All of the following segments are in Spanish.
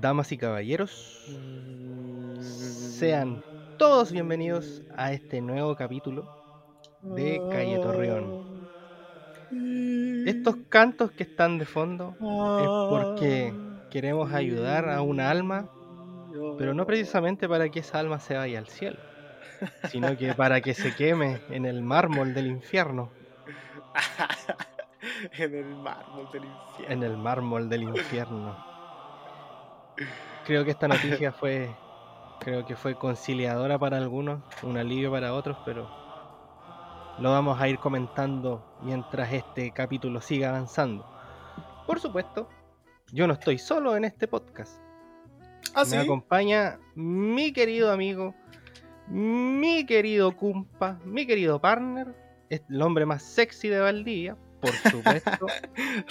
damas y caballeros, sean todos bienvenidos a este nuevo capítulo de Calle Torreón. Estos cantos que están de fondo es porque queremos ayudar a una alma, pero no precisamente para que esa alma se vaya al cielo, sino que para que se queme en el mármol del infierno. en el mármol del infierno. En el mármol del infierno. Creo que esta noticia fue, creo que fue conciliadora para algunos, un alivio para otros, pero lo vamos a ir comentando mientras este capítulo siga avanzando. Por supuesto, yo no estoy solo en este podcast. ¿Ah, Me sí? acompaña mi querido amigo, mi querido cumpa, mi querido partner, el hombre más sexy de Valdivia, por supuesto,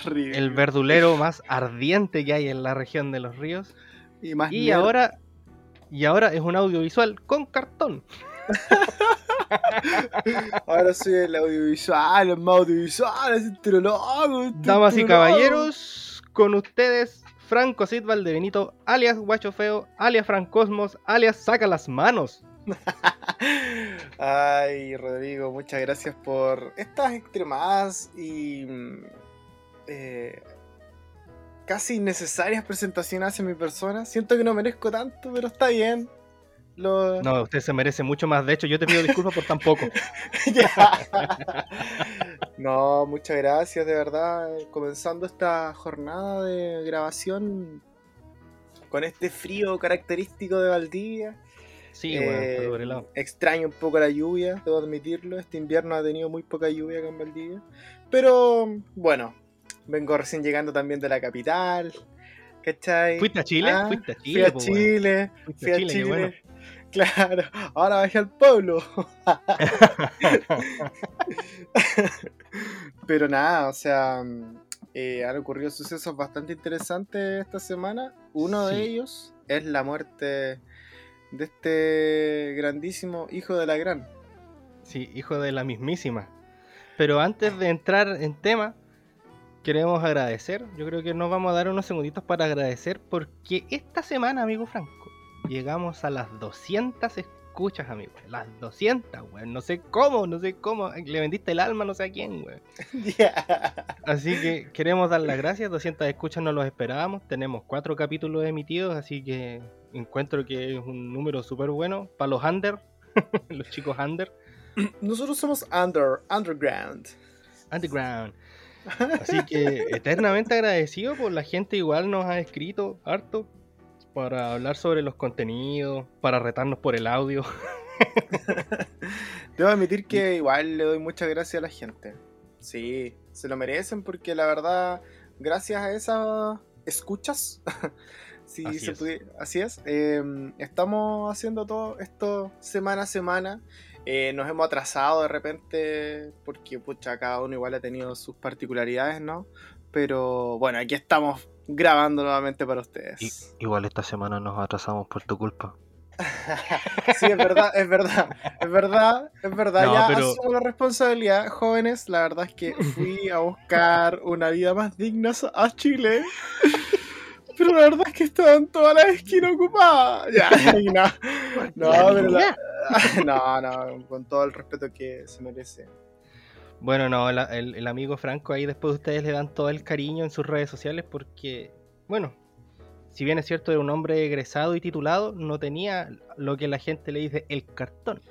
el verdulero más ardiente que hay en la región de los ríos. Y más Y ahora, y ahora es un audiovisual con cartón. Ahora soy el audiovisual, el más audiovisual, es este Damas y caballeros, con ustedes, Franco Cid Valdebenito, alias Guacho Feo, alias Francosmos, alias Saca las Manos. Ay, Rodrigo, muchas gracias por estas extremadas y mm, eh, casi innecesarias presentaciones hacia mi persona. Siento que no merezco tanto, pero está bien. Lo... No, usted se merece mucho más. De hecho, yo te pido disculpas por tan poco. No, muchas gracias, de verdad. Comenzando esta jornada de grabación con este frío característico de Valdivia. Sí, Eh, bueno, sobre el lado. extraño un poco la lluvia, debo admitirlo. Este invierno ha tenido muy poca lluvia acá en Valdivia. Pero bueno, vengo recién llegando también de la capital. ¿Cachai? ¿Fuiste a Chile? Ah, Fuiste a Fui Chile, a po, weón. Chile, Fuiste fui a a Chile, Chile. bueno. Claro, ahora bajé al pueblo. Pero nada, o sea, eh, han ocurrido sucesos bastante interesantes esta semana. Uno de Sí. ellos es la muerte de este grandísimo hijo de la gran. Sí, hijo de la mismísima. Pero antes de entrar en tema, queremos agradecer. Yo creo que nos vamos a dar unos segunditos para agradecer porque esta semana, amigo Franco, llegamos a las 200 escuchas, amigo. Las 200, weón. No sé cómo, no sé cómo. Le vendiste el alma, no sé a quién, weón. Así que queremos dar las gracias. 200 escuchas no los esperábamos. Tenemos cuatro capítulos emitidos, así que encuentro que es un número súper bueno para los under, los chicos under. Nosotros somos under, underground. Underground. Así que eternamente agradecido por la gente igual nos ha escrito harto para hablar sobre los contenidos, para retarnos por el audio. Debo admitir que igual le doy muchas gracias a la gente. Sí, se lo merecen porque la verdad, gracias a esas escuchas, si Así se es. así es, eh, estamos haciendo todo esto semana a semana. Eh, nos hemos atrasado de repente porque pucha, cada uno igual ha tenido sus particularidades, ¿no? Pero bueno, aquí estamos grabando nuevamente para ustedes. igual esta semana nos atrasamos por tu culpa. Sí, es verdad, es verdad, es verdad, es verdad. No, ya pero- asumo la responsabilidad, jóvenes. La verdad es que fui a buscar una vida más digna a Chile. Pero la verdad es que estaban todas las esquinas ocupadas. Ya, y no, no, pero la- no, no, con todo el respeto que se merece. Bueno, no, la- el, el amigo Franco ahí después ustedes le dan todo el cariño en sus redes sociales porque, bueno, si bien es cierto era un hombre egresado y titulado, no tenía lo que la gente le dice el cartón.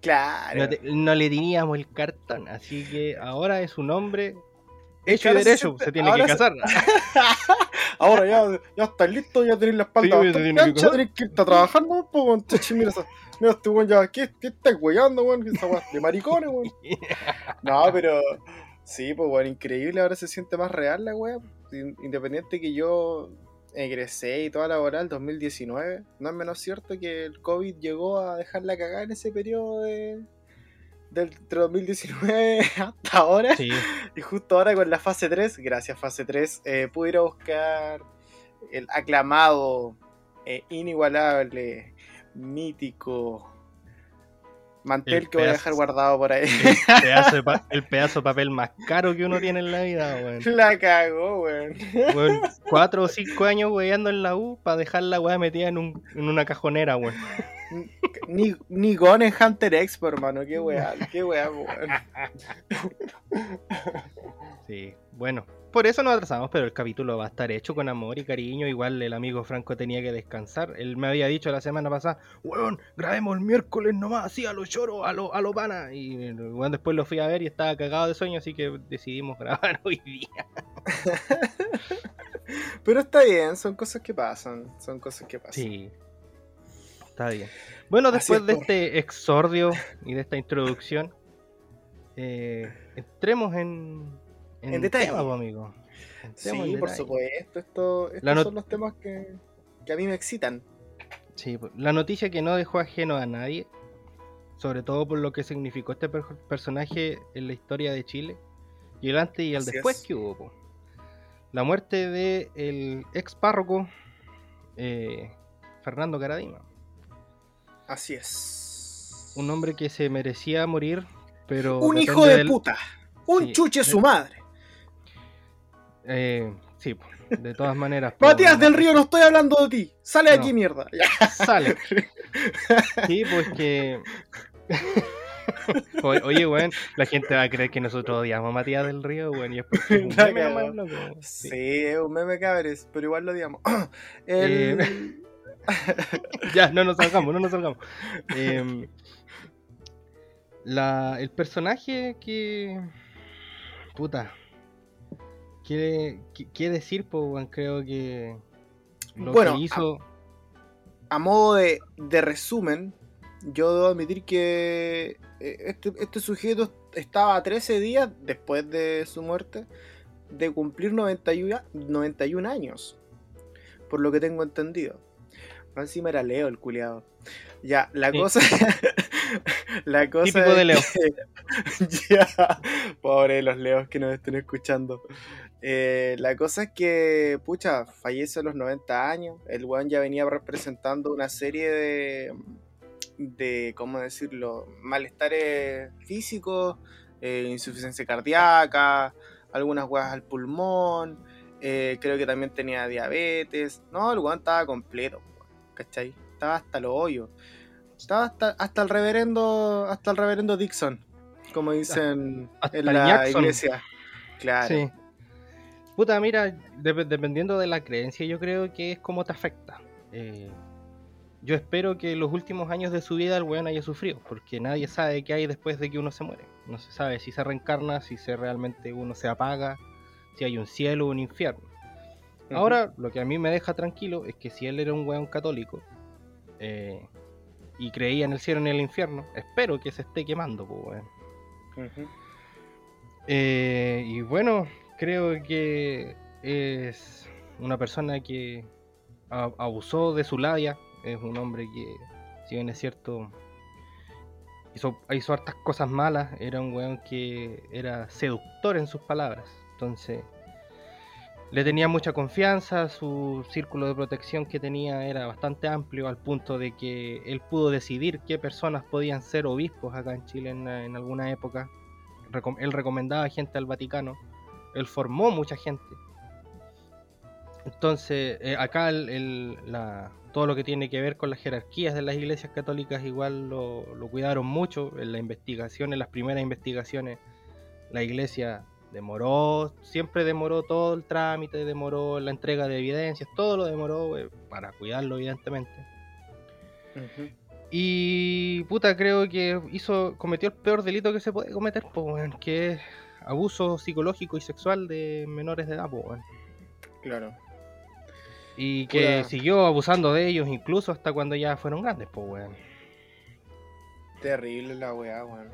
Claro. No, te- no le teníamos el cartón, así que ahora es un hombre hecho y ahora se derecho, se tiene que se- casar. Ahora ya, ya estás listo, ya tenés la espalda Sí, tiene que tenés que irte a trabajar, ¿no? Pues, weón, mira, este weón ya, ¿qué, qué estás weyando, weón? Weá de maricones, weón. No, pero sí, pues bueno, increíble, ahora se siente más real la. In- Independiente que yo egresé y toda la laboral 2019, no es menos cierto que el COVID llegó a dejarla cagar en ese periodo de del entre 2019 hasta ahora. Sí, Y justo ahora con la fase 3, gracias fase 3, eh, pude ir a buscar el aclamado, eh, inigualable, mítico, Mantel que voy a dejar guardado por ahí. El pedazo, de papel más caro que uno tiene en la vida, weón. La cagó, weón. cuatro o cinco años weyando en la U para dejar la weá metida en, un, en una cajonera, weón. Ni, ni Gone en Hunter Expo, hermano. Qué weá, qué weá, weón. Sí, bueno. Por eso nos atrasamos, pero el capítulo va a estar hecho con amor y cariño. Igual el amigo Franco tenía que descansar. Él me había dicho la semana pasada, weón, grabemos el miércoles nomás, así a los choros, a los a lo pana. Y bueno, después lo fui a ver y estaba cagado de sueño, así que decidimos grabar hoy día. pero está bien, son cosas que pasan, son cosas que pasan. Sí, está bien. Bueno, después de este exordio y de esta introducción, eh, entremos en en, detalle. amigo. sí, por supuesto. Esto, estos son los temas que, a mí me excitan. Sí, la noticia que no dejó ajeno a nadie, sobre todo por lo que significó este personaje en la historia de Chile, y el antes y el después que hubo. La muerte del el ex párroco eh, Fernando Caradima. Así es. Un hombre que se merecía morir, pero. Un hijo de puta. Un chuche su madre. Eh, sí, de todas maneras. Matías del Río, no estoy hablando de ti. Sale de aquí, mierda. Sale. Sí, pues que. Oye, weón, la gente va a creer que nosotros odiamos a Matías del Río, weón, y es porque un meme Sí. es un meme cabres, pero igual lo odiamos. Eh, ya, no nos salgamos, no nos salgamos. Em, la, el personaje que. Puta, ¿Qué, decir, pues, creo que lo bueno, que hizo... A, modo de, resumen, yo debo admitir que eh, este, este, sujeto estaba a 13 días después de su muerte de cumplir 91, 91 años, por lo que tengo entendido. Encima era Leo el culiado. Ya, la cosa. la cosa. Típico de Leo. ya, pobre los Leos que nos estén escuchando. Eh, la cosa es que, pucha, fallece a los 90 años. El weón ya venía representando una serie de, de ¿cómo decirlo? Malestares físicos, eh, insuficiencia cardíaca, algunas weas al pulmón. Eh, creo que también tenía diabetes. No, el weón estaba completo, ¿cachai? Estaba hasta los hoyos. Estaba hasta, hasta el reverendo, hasta el reverendo Dixon, como dicen en la iglesia. Claro. Puta, mira, dependiendo de la creencia, yo creo que es como te afecta. Eh, yo espero que los últimos años de su vida el weón haya sufrido, porque nadie sabe qué hay después de que uno se muere. No se sabe si se reencarna, si se realmente uno se apaga, si hay un cielo o un infierno. Ahora, lo que a mí me deja tranquilo es que si él era un weón católico eh, y creía en el cielo y en el infierno, espero que se esté quemando, pues, weón. Eh, y bueno, creo que es una persona que abusó de su labia. Es un hombre que, si bien es cierto, hizo, hizo hartas cosas malas. Era un weón que era seductor en sus palabras. Entonces, le tenía mucha confianza. Su círculo de protección que tenía era bastante amplio, al punto de que él pudo decidir qué personas podían ser obispos acá en Chile en, alguna época. él recomendaba gente al Vaticano él formó mucha gente. Entonces, eh, acá todo lo que tiene que ver con las jerarquías de las iglesias católicas igual lo, cuidaron mucho. En la investigación, en las primeras investigaciones, la iglesia demoró, siempre demoró todo el trámite, demoró la entrega de evidencias, todo lo demoró eh, para cuidarlo, evidentemente. Y puta, creo que hizo, cometió el peor delito que se puede cometer, pues, que es abuso psicológico y sexual de menores de edad, pues, Claro. Y que siguió abusando de ellos incluso hasta cuando ya fueron grandes, pues, weón. Terrible la weá, weón.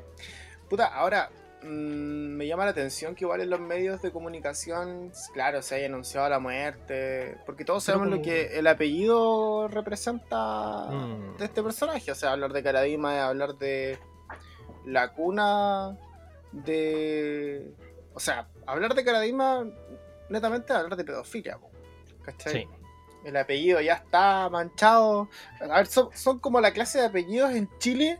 Puta, ahora mm, me llama la atención que igual en los medios de comunicación, claro, se haya anunciado la muerte, porque todos sabemos lo que el apellido representa mm. de este personaje, o sea, hablar de Caradima es hablar de la cuna de. O sea, hablar de Caradima, netamente hablar de pedofilia, ¿cachai? El apellido ya está manchado. A ver, son, como la clase de apellidos en Chile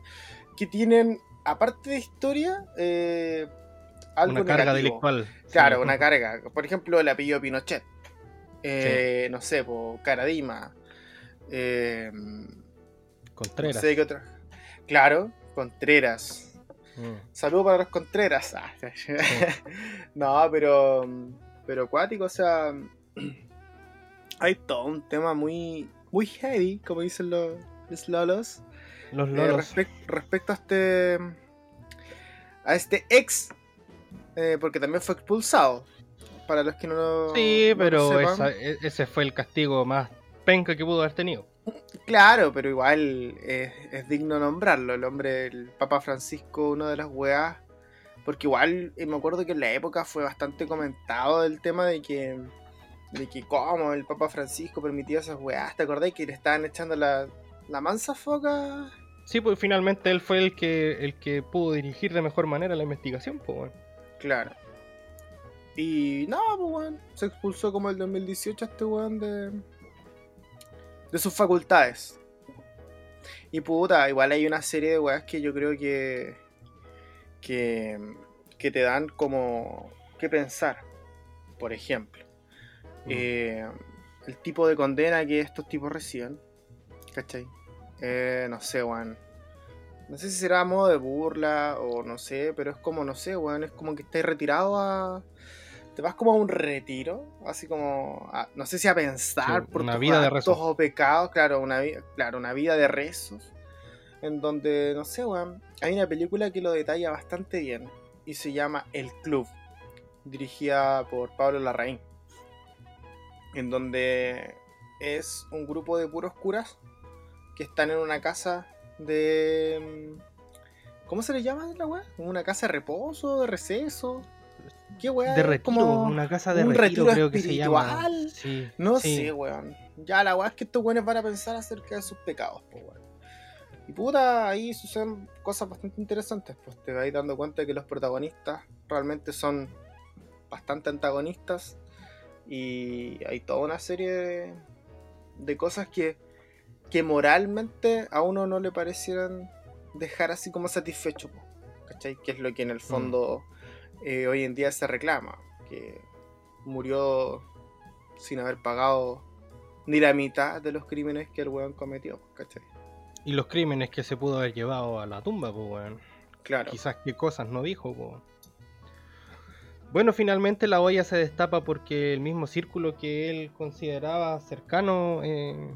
que tienen, aparte de historia, eh, algo una carga negativo. delictual. Claro, Sí. una carga. Por ejemplo, el apellido Pinochet. Eh, No sé, Caradima. Eh, no Contreras. sé qué otra. Claro, Contreras. Mm. Saludos para los Contreras. Ah, no, pero. Pero cuático, o sea. Hay todo un tema muy. Muy heavy, como dicen los, los lolos. Los eh, respecto a este. A este ex. eh, porque también fue expulsado. Para los que no lo. sí, no lo pero sepan. esa- e- ese fue el castigo más penca que pudo haber tenido. Claro, pero igual es, es digno nombrarlo. El hombre, el Papa Francisco, una de las weas. Porque igual eh, me acuerdo que en la época fue bastante comentado el tema de que. De que cómo el Papa Francisco permitía esas weas. ¿Te acordás que le estaban echando la, la mansa foca? Sí, pues finalmente él fue el que el que pudo dirigir de mejor manera la investigación, pues bueno. Claro. Y no, pues weón. Se expulsó como el 2018 a este weón de. de sus facultades. Y puta, igual hay una serie de weas que yo creo que. que. que te dan como. que pensar. Por ejemplo. Mm. eh, el tipo de condena que estos tipos reciben. ¿Cachai? Eh, no sé, weón. No sé si será a modo de burla o no sé, pero es como, no sé, weón, es como que estás retirado a... Te vas como a un retiro, así como, a- no sé si a pensar Sí, por una tus vida de rezos. o pecados, claro una, claro, una vida de rezos, en donde, no sé, weón, hay una película que lo detalla bastante bien y se llama El Club, dirigida por Pablo Larraín, en donde es un grupo de puros curas que están en una casa de... mm, ¿Cómo se le llama la weá? ¿Una casa de reposo, de receso? ¿Qué weá? De retiro, Como- una casa de un retiro, retiro creo que se llama. espiritual. Sí, No sí. sé, weón. Ya la weá es que estos weones van a pensar acerca de sus pecados, pues weón. Y puta, ahí suceden cosas bastante interesantes, pues te vais dando cuenta de que los protagonistas realmente son bastante antagonistas y hay toda una serie de, de cosas que, que moralmente a uno no le parecieran dejar así como satisfecho, ¿cachai? Que es lo que en el fondo eh, hoy en día se reclama, que murió sin haber pagado ni la mitad de los crímenes que el weón cometió, ¿cachai? Y los crímenes que se pudo haber llevado a la tumba, pues weón. Claro. Quizás qué cosas no dijo, po. Bueno, finalmente la olla se destapa porque el mismo círculo que él consideraba cercano eh,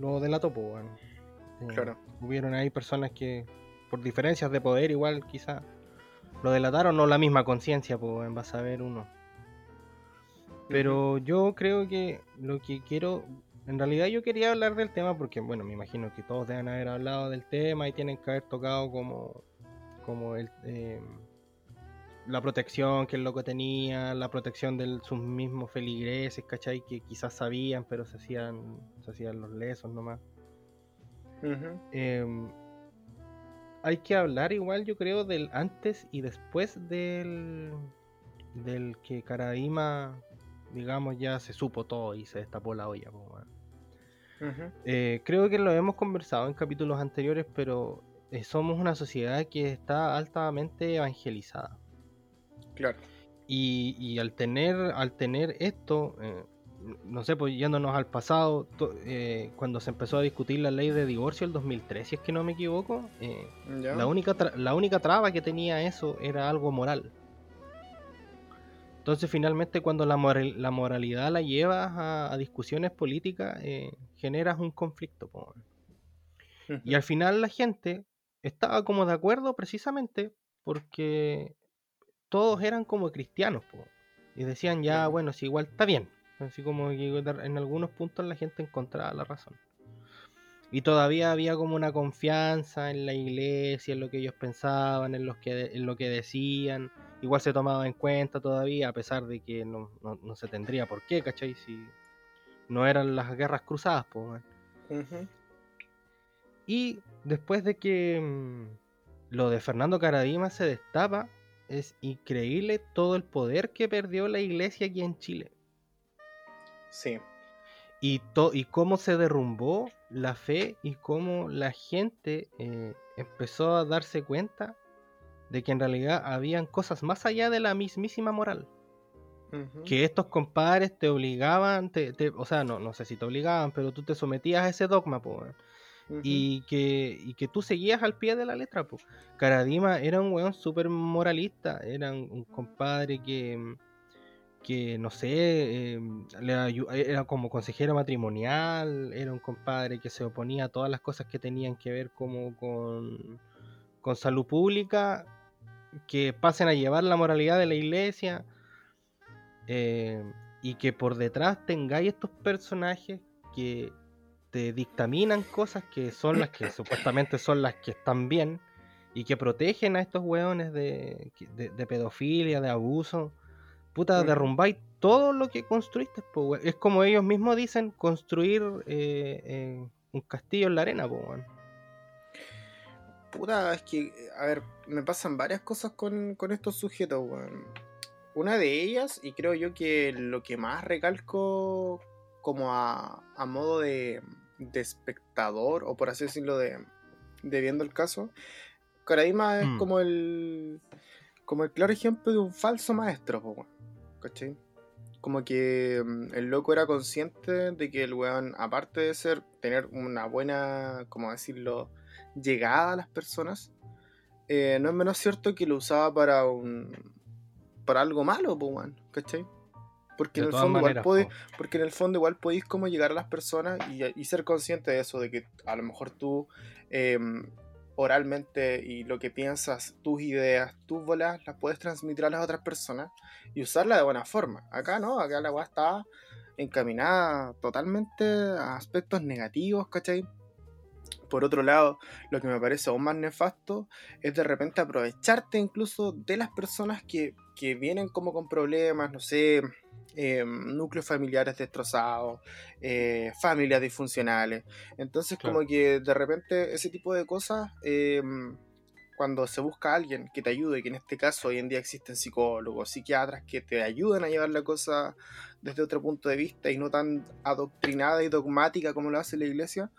lo delató. Eh, Claro. Hubieron ahí personas que, por diferencias de poder, igual quizás lo delataron, no la misma conciencia, pues, vas a ver uno. Pero yo creo que lo que quiero, en realidad yo quería hablar del tema porque, bueno, me imagino que todos deben haber hablado del tema y tienen que haber tocado como, como el, eh, la protección que el loco tenía, la protección de sus mismos feligreses, ¿cachai? Que quizás sabían, pero se hacían, se hacían los lesos nomás. Eh, hay que hablar igual, yo creo, del antes y después del, del que Karadima, digamos, ya se supo todo y se destapó la olla. Eh, creo que lo hemos conversado en capítulos anteriores, pero eh, somos una sociedad que está altamente evangelizada. Claro. Y, y al tener al tener esto, eh, no sé, pues yéndonos al pasado, to- eh, cuando se empezó a discutir la ley de divorcio el 2003, si es que no me equivoco, eh, la, única la única traba que tenía eso era algo moral. Entonces finalmente cuando la, moral- la moralidad la llevas a, a discusiones políticas, eh, generas un conflicto. po. Y al final la gente estaba como de acuerdo precisamente porque todos eran como cristianos. po. Y decían ya, bueno, si igual está bien. Así como que en algunos puntos la gente encontraba la razón. Y todavía había como una confianza en la iglesia, en lo que ellos pensaban, en, los que, en lo que decían. Igual se tomaba en cuenta todavía, a pesar de que no, no- no se tendría por qué, ¿cachai? Si no eran las guerras cruzadas, pues. Ujú. Y después de que mm, lo de Fernando Caradima se destapa, es increíble todo el poder que perdió la iglesia aquí en Chile. Sí. Y, to- y cómo se derrumbó la fe y cómo la gente eh, empezó a darse cuenta de que en realidad habían cosas más allá de la mismísima moral. Que estos compadres te obligaban, te, o sea, no, no sé si te obligaban, pero tú te sometías a ese dogma, y, que, y que tú seguías al pie de la letra. pues. Karadima era un weón súper moralista, era un, compadre que, que no sé, em, era como consejero matrimonial, era un compadre que se oponía a todas las cosas que tenían que ver como con, con salud pública que pasen a llevar la moralidad de la iglesia eh, y que por detrás tengáis estos personajes que te dictaminan cosas que son las que supuestamente son las que están bien y que protegen a estos hueones de, pedofilia, de abuso. Puta, derrumbáis todo lo que construiste. es como ellos mismos dicen, construir eh, eh, un castillo en la arena. Po, Puta, es que, a ver, me pasan varias cosas con, estos sujetos, Una de ellas, y creo yo que lo que más recalco como a, modo de, espectador, o por así decirlo, de, viendo el caso, Karadima es mm. como el como el claro ejemplo de un falso maestro, ¿cachai? Como que mm, el loco era consciente de que el weón, aparte de ser, tener una buena, como decirlo, llegada a las personas, eh, no es menos cierto que lo usaba para un para algo malo, ¿cachai? Porque en, el fondo igual porque en el fondo igual podéis como llegar a las personas y, ser consciente de eso, de que a lo mejor tú em, oralmente y lo que piensas, tus ideas, tus bolas, las puedes transmitir a las otras personas y usarla de buena forma. Acá no, acá la weá está encaminada totalmente a aspectos negativos, ¿cachai? Por otro lado, lo que me parece aún más nefasto es de repente aprovecharte incluso de las personas que, vienen como con problemas, no sé, eh, núcleos familiares destrozados, eh, familias disfuncionales. Entonces como que de repente ese tipo de cosas, eh, cuando se busca a alguien que te ayude, que en este caso hoy en día existen psicólogos, psiquiatras que te ayudan a llevar la cosa desde otro punto de vista y no tan adoctrinada y dogmática como lo hace la iglesia,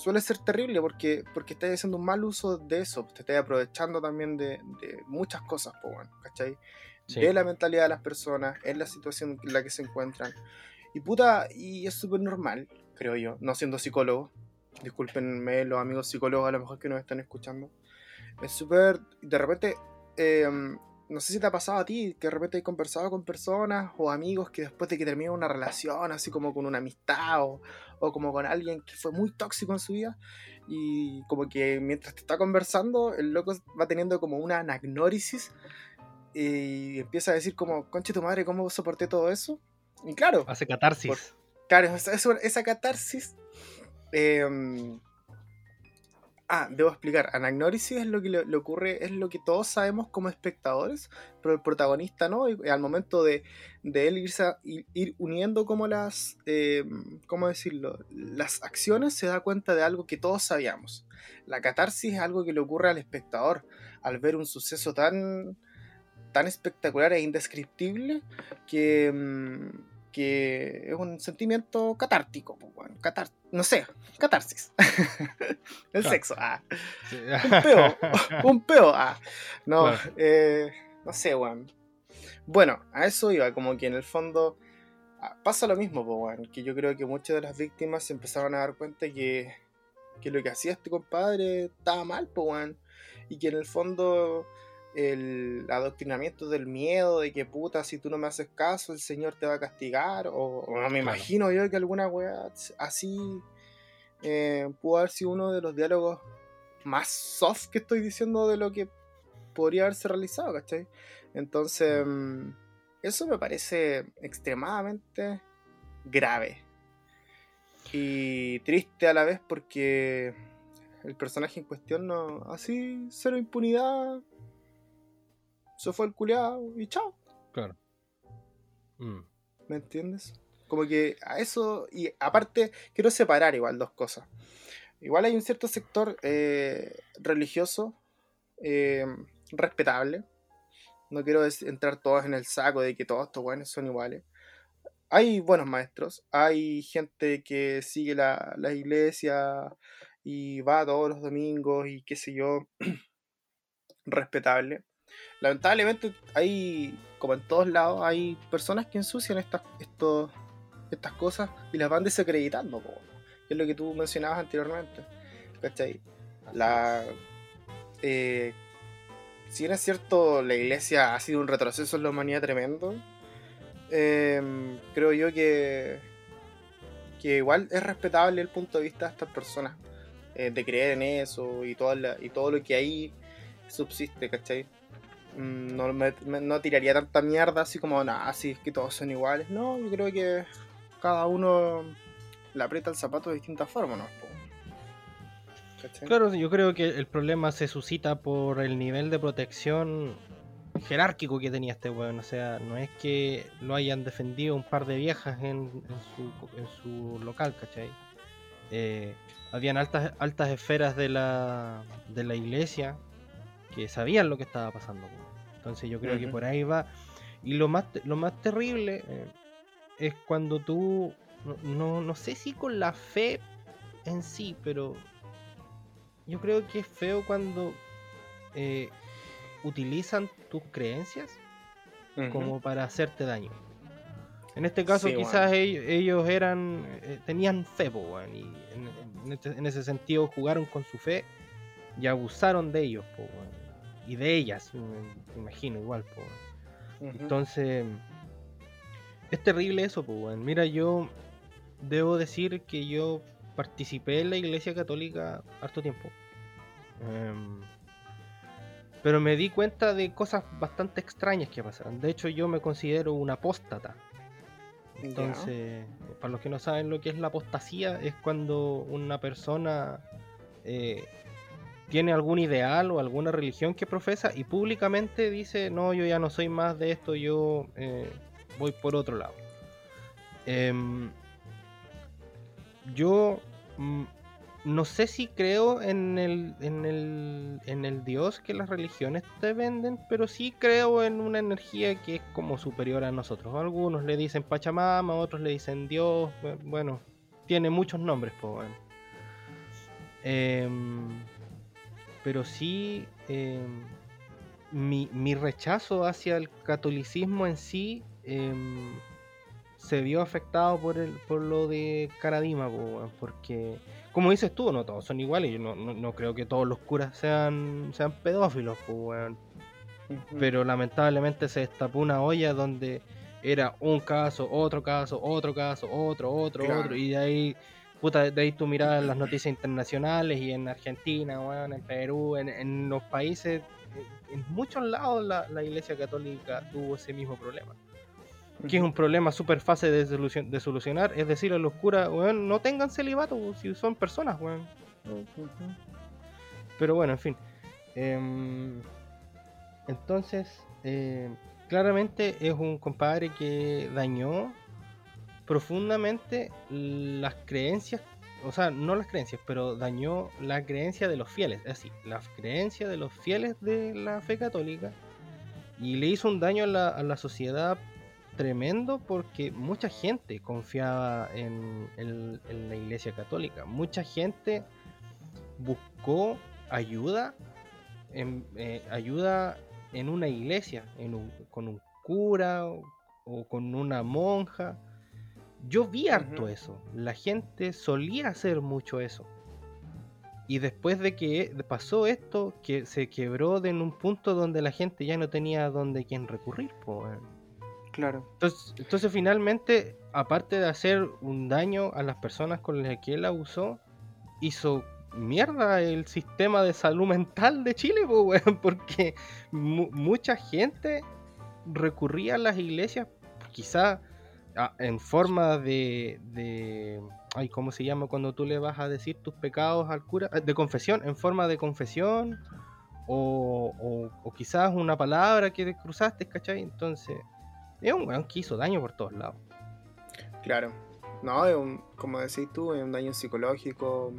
suele ser terrible porque, porque estás haciendo un mal uso de eso, te estás aprovechando también de, muchas cosas, ¿cachai? De la mentalidad de las personas, en la situación en la que se encuentran. Y puta, y es súper normal, creo yo, no siendo psicólogo. Discúlpenme los amigos psicólogos a lo mejor que nos están escuchando. Es súper, de repente, eh, no sé si te ha pasado a ti, que de repente has conversado con personas o amigos que después de que termina una relación, así como con una amistad o, como con alguien que fue muy tóxico en su vida, y como que mientras te está conversando, el loco va teniendo como una anagnórisis y empieza a decir como, conche tu madre, ¿cómo soporté todo eso? Y claro. Hace catarsis. claro, esa, esa catarsis eh, Ah, debo explicar. Anagnórisis es lo que le, ocurre, es lo que todos sabemos como espectadores, pero el protagonista no. Y al momento de, él irse ir uniendo como las, eh, ¿cómo decirlo? Las acciones, se da cuenta de algo que todos sabíamos. La catarsis es algo que le ocurre al espectador al ver un suceso tan, tan espectacular e indescriptible que, mm, que es un sentimiento catártico, bueno, no sé, catarsis. el sexo, ah. un peo, un peo, ah. No, eh, no sé, weón. Bueno, a eso iba, como que en el fondo ah, pasa lo mismo, weón, que yo creo que muchas de las víctimas se empezaron a dar cuenta que, que lo que hacía este compadre estaba mal, weón, y que en el fondo el adoctrinamiento del miedo de que puta, si tú no me haces caso, el Señor te va a castigar, o, me imagino yo que alguna wea así eh, pudo haber sido uno de los diálogos más soft que estoy diciendo de lo que podría haberse realizado, ¿cachai? Entonces, mm, eso me parece extremadamente grave y triste a la vez porque el personaje en cuestión no, así, cero impunidad, se fue el culiado y chao. Claro. Mm. ¿Me entiendes? Como que a eso, y aparte, quiero separar igual dos cosas. Igual hay un cierto sector eh, religioso eh, respetable. No quiero entrar todos en el saco de que todos estos buenos son iguales. hay buenos maestros, hay gente que sigue la, la iglesia y va todos los domingos y qué sé yo, respetable. Lamentablemente hay, como en todos lados, hay personas que ensucian estas, estos, estas cosas y las van desacreditando, es lo que tú mencionabas anteriormente. ¿Cachai? La, eh, si bien es cierto, la iglesia ha sido un retroceso en la humanidad tremendo, em, creo yo que, que igual es respetable el punto de vista de estas personas, eh, de creer en eso y, y todo lo que ahí subsiste, ¿cachai? Mm, no, no tiraría tanta mierda así como, nada, así es que todos son iguales. No, yo creo que cada uno le aprieta el zapato de distintas formas, ¿no? Claro, yo creo que el problema se suscita por el nivel de protección jerárquico que tenía este weón. O sea, no es que lo hayan defendido un par de viejas en, su, local, ¿cachai? Eh, habían altas, altas esferas de la, de la iglesia que sabían lo que estaba pasando. Entonces yo creo que por ahí va. Y lo más, lo más terrible eh, es cuando tú, no, no sé si con la fe en sí, pero yo creo que es feo cuando eh, utilizan tus creencias como para hacerte daño. En este caso, quizás ellos, eran eh, tenían fe, y este, en, ese sentido jugaron con su fe y abusaron de ellos, y de ellas, me, imagino, igual. Entonces, es terrible eso, pues, Mira, yo debo decir que yo participé en la iglesia católica harto tiempo. Em, pero me di cuenta de cosas bastante extrañas que pasaron. De hecho, yo me considero un apóstata. Entonces, para los que no saben lo que es la apostasía, es cuando una persona eh, tiene algún ideal o alguna religión que profesa y públicamente dice, no, yo ya no soy más de esto, yo eh, voy por otro lado. Em, yo mm, no sé si creo en el, en el, en el Dios que las religiones te venden, pero sí creo en una energía que es como superior a nosotros. Algunos le dicen Pachamama, otros le dicen Dios, bueno, tiene muchos nombres, pues pero sí, em, mi, mi, rechazo hacia el catolicismo en sí em, se vio afectado por, el, por lo de Caradima, porque como dices tú, no todos son iguales. Yo no, creo que todos los curas sean, sean pedófilos, pues, Pero lamentablemente se destapó una olla donde era un caso, otro caso, otro caso, otro, otro, otro. Y de ahí, puta, de ahí tú mirabas las noticias internacionales y en Argentina, bueno, en Perú, en, los países, en muchos lados la, la Iglesia Católica tuvo ese mismo problema que es un problema súper fácil de, solucionar. Es decir, a los curas, no tengan celibato si son personas, Pero bueno, en fin. Em, entonces, eh, claramente es un compadre que dañó profundamente las creencias, o sea, no las creencias, pero dañó la creencia de los fieles, es decir, la creencia de los fieles de la fe católica y le hizo un daño a la sociedad tremendo porque mucha gente confiaba en, la iglesia católica. Mucha gente buscó ayuda en, eh, ayuda en una iglesia, con un cura o, con una monja. Yo vi harto eso. La gente solía hacer mucho eso. Y después de que pasó esto, que se quebró en un punto donde la gente ya no tenía donde quien recurrir. Pues, Claro. Entonces, entonces finalmente, aparte de hacer un daño a las personas con las que él abusó, hizo mierda el sistema de salud mental de Chile, porque mucha gente recurría a las iglesias, quizá en forma de, de, ay, ¿cómo se llama cuando tú le vas a decir tus pecados al cura? De confesión, en forma de confesión, o, o, quizás una palabra que cruzaste, ¿cachai? Entonces, es un weón que hizo daño por todos lados. Claro. No, es un, como decís tú, es un daño psicológico.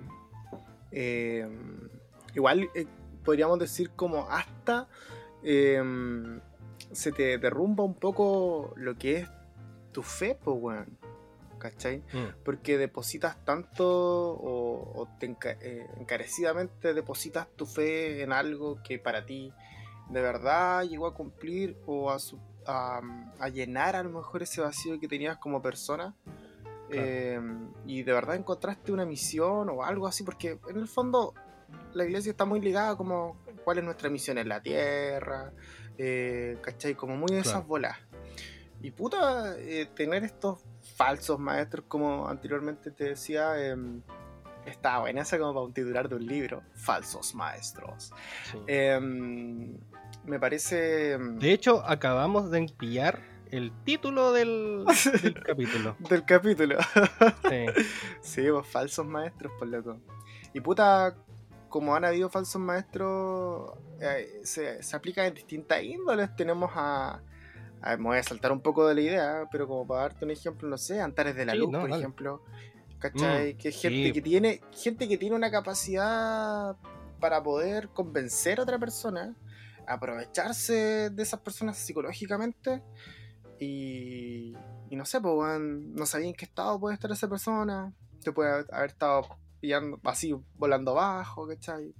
Eh, igual eh, podríamos decir como hasta eh, se te derrumba un poco lo que es tu fe, pues, weón. ¿Cachai? Mm, Porque depositas tanto o, o te enca- eh, encarecidamente depositas tu fe en algo que para ti de verdad llegó a cumplir o a, su- a, a llenar a lo mejor ese vacío que tenías como persona. Claro. Eh, y de verdad encontraste una misión o algo así, porque en el fondo la iglesia está muy ligada como cuál es nuestra misión en la tierra, eh, ¿cachai? Como muy de esas bolas. Y puta, eh, tener estos falsos maestros, como anteriormente te decía, eh, está buena esa como para un titular de un libro, falsos maestros. sí. Eh, me parece... De hecho, acabamos de pillar el título del, del capítulo. Del capítulo. Sí. Sí, pues falsos maestros, por loco. Y puta, como han habido falsos maestros, eh, se, se aplica en distintas índoles. Tenemos a, a- Me voy a saltar un poco de la idea, pero como para darte un ejemplo, no sé, Antares de la Sí, Luz, no, por dale. ejemplo. ¿Cachai? Mm, que gente sí. que tiene. Gente que tiene una capacidad para poder convencer a otra persona, aprovecharse de esas personas psicológicamente. Y, y no sé, pues, weón, no sabía en qué estado puede estar esa persona. Se puede haber, haber estado pillando así, volando bajo, ¿cachai?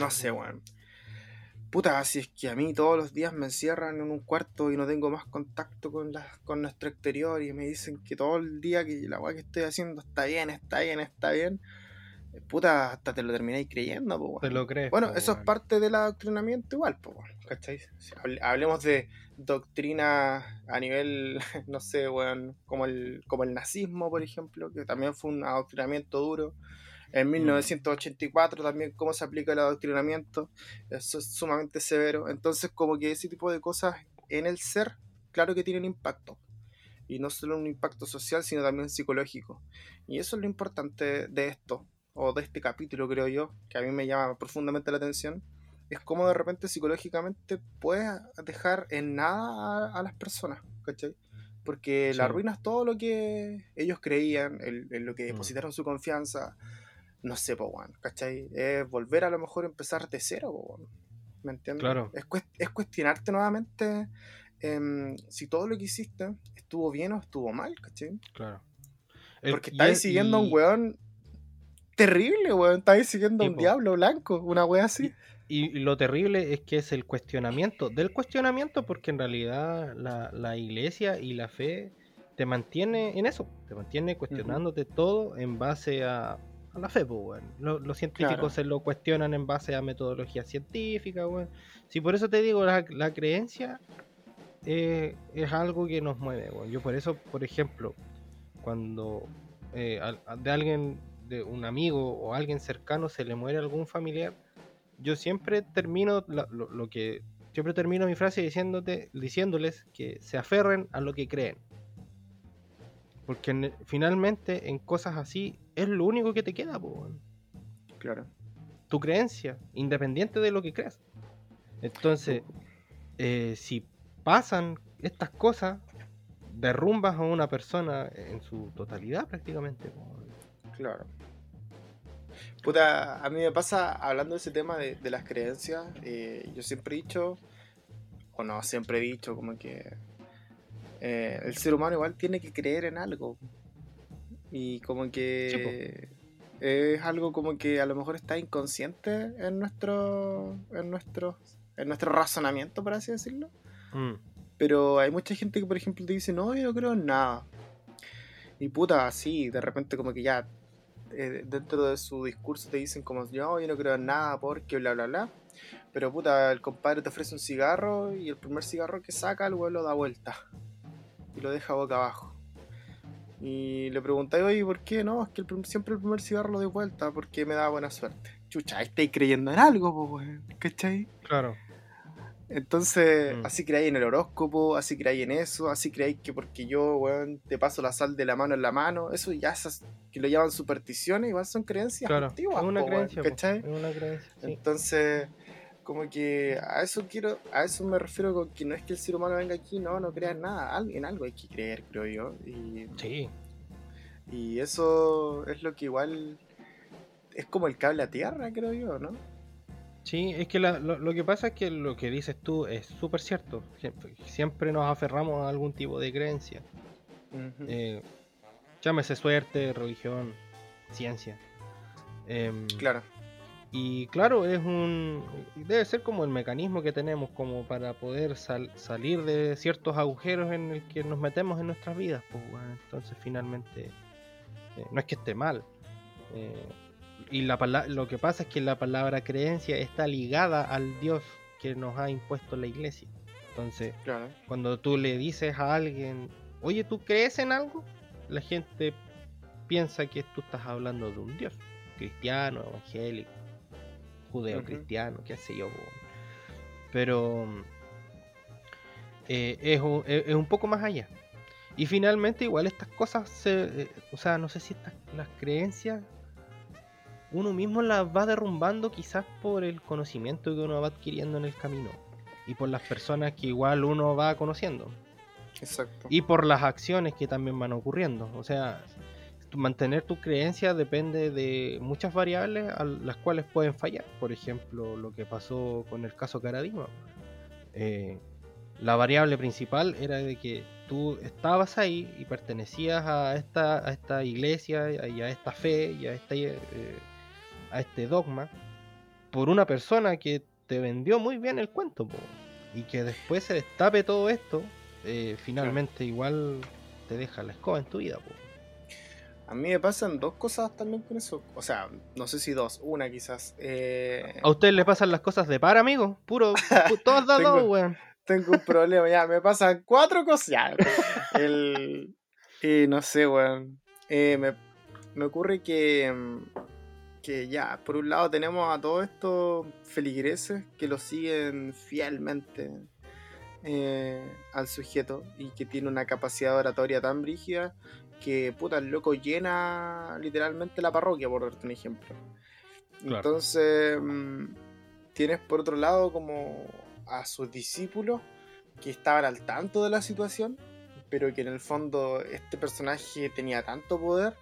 No sé, weón. Puta, si es que a mí todos los días me encierran en un cuarto y no tengo más contacto con, la, con nuestro exterior y me dicen que todo el día que la weá que estoy haciendo está bien, está bien, está bien. eh, Puta, hasta te lo termináis creyendo, weón. Te lo crees. Bueno, po, eso es parte del adoctrinamiento igual, bueno, ¿cachai? Si Hablemos de doctrina a nivel, no sé, weón, como el, como el nazismo, por ejemplo, que también fue un adoctrinamiento duro. En 1984 también cómo se aplica el adoctrinamiento, eso es sumamente severo. Entonces, como que ese tipo de cosas en el ser, claro que tienen impacto. Y no solo un impacto social, sino también psicológico. Y eso es lo importante de esto, o de este capítulo, creo yo, que a mí me llama profundamente la atención, es cómo de repente psicológicamente puedes dejar en nada a, a las personas, ¿cachai? Porque Sí. le arruinas todo lo que ellos creían, en, en lo que Mm. depositaron su confianza, no sé, po, weón, ¿cachai? Es volver a lo mejor a empezar de cero, po, weón, ¿me entiendes? Claro. Es, cuest- es cuestionarte nuevamente em, si todo lo que hiciste estuvo bien o estuvo mal, ¿cachai? Claro. El- Porque estáis es- siguiendo a un weón terrible, weón. Estáis siguiendo a un diablo blanco, una wea así. Y lo terrible es que es el cuestionamiento del cuestionamiento, porque en realidad la, la iglesia y la fe te mantiene en eso, te mantiene cuestionándote todo en base a, a la fe, pues, Los científicos Claro. se lo cuestionan en base a metodología científica, weón. Si por eso te digo, la, la creencia eh, es algo que nos mueve, weón. Yo por eso, por ejemplo, cuando eh, a- de alguien, de un amigo o alguien cercano se le muere algún familiar, yo siempre termino la- lo, lo que siempre termino mi frase diciéndote, diciéndoles que se aferren a lo que creen. Porque en- finalmente en cosas así es lo único que te queda, po. Claro. tu creencia, independiente de lo que creas. Entonces, eh, si pasan estas cosas, derrumbas a una persona en su totalidad prácticamente. po. Claro. Puta, a mí me pasa, hablando de ese tema de, de las creencias, eh, yo siempre he dicho, o no, siempre he dicho, como que eh, el ser humano igual tiene que creer en algo. Y como que es algo como que a lo mejor está inconsciente en nuestro, en nuestro, en nuestro razonamiento, por así decirlo. Mm, Pero hay mucha gente que, por ejemplo, te dice, no, yo no creo en nada. Y puta, sí, de repente como que ya eh, dentro de su discurso te dicen como, yo, yo no creo en nada porque bla, bla, bla. Pero puta, el compadre te ofrece un cigarro y el primer cigarro que saca, el güey lo da vuelta. Y lo deja boca abajo. Y le preguntáis, oye, ¿por qué? No, es que el siempre el primer cigarro lo doy vuelta porque me da buena suerte. Chucha, ahí estáis creyendo en algo, pues, weón. ¿Cachai? claro, Entonces, Mm. así creáis en el horóscopo, así creáis en eso, así creáis que porque yo, weón, te paso la sal de la mano en la mano, eso ya esas que lo llaman supersticiones, igual son creencias claro. antiguas, es una po, creencia. ¿cachai? Es una creencia. sí. Entonces, como que a eso quiero, a eso me refiero con que no es que el ser humano venga aquí, no, no crea en nada, en algo hay que creer, creo yo. Y, Sí, y eso es lo que igual es como el cable a tierra, creo yo, ¿no? Sí, es que lo, que pasa es que lo que dices tú es súper cierto. Siempre nos aferramos a algún tipo de creencia. Eh, llámese suerte, religión, ciencia. Em, claro. Y claro, es un. Debe ser como el mecanismo que tenemos como para poder salir de ciertos agujeros en el que nos metemos en nuestras vidas. Pues, entonces, finalmente, eh, no es que esté mal. Eh, y la lo que pasa es que la palabra creencia está ligada al Dios que nos ha impuesto la iglesia. Entonces, cuando tú le dices a alguien, oye, ¿tú crees en algo? La gente piensa que tú estás hablando de un Dios, cristiano, evangélico, judeo cristiano, qué sé yo. Pero eh, es, un, es, un, poco más allá. Y finalmente igual estas cosas, se, eh, o sea, no sé si estas, las creencias uno mismo las va derrumbando quizás por el conocimiento que uno va adquiriendo en el camino y por las personas que igual uno va conociendo. Exacto. Y por las acciones que también van ocurriendo. O sea, mantener tu creencia depende de muchas variables a las cuales pueden fallar. Por ejemplo, lo que pasó con el caso Caradima. Eh, la variable principal era de que tú estabas ahí y pertenecías a esta, a esta iglesia y a esta fe y a esta eh, a este dogma por una persona que te vendió muy bien el cuento y que después se destape todo esto, eh, finalmente igual te deja la escoba en tu vida. A mí me pasan dos cosas también con eso. O sea, no sé si dos, una quizás. Eh, ¿A ustedes le pasan las cosas de par, amigo? Puro, todos dados, weón. Tengo un problema, ya, me pasan cuatro cosas. Ya, el, eh, no sé, weón. me, me ocurre que mm, que ya, por un lado tenemos a todos estos feligreses que lo siguen fielmente eh, al sujeto y que tiene una capacidad oratoria tan brígida que puta, el loco llena literalmente la parroquia, por darte un ejemplo. Entonces, mm, tienes por otro lado como a sus discípulos que estaban al tanto de la situación, pero que en el fondo este personaje tenía tanto poder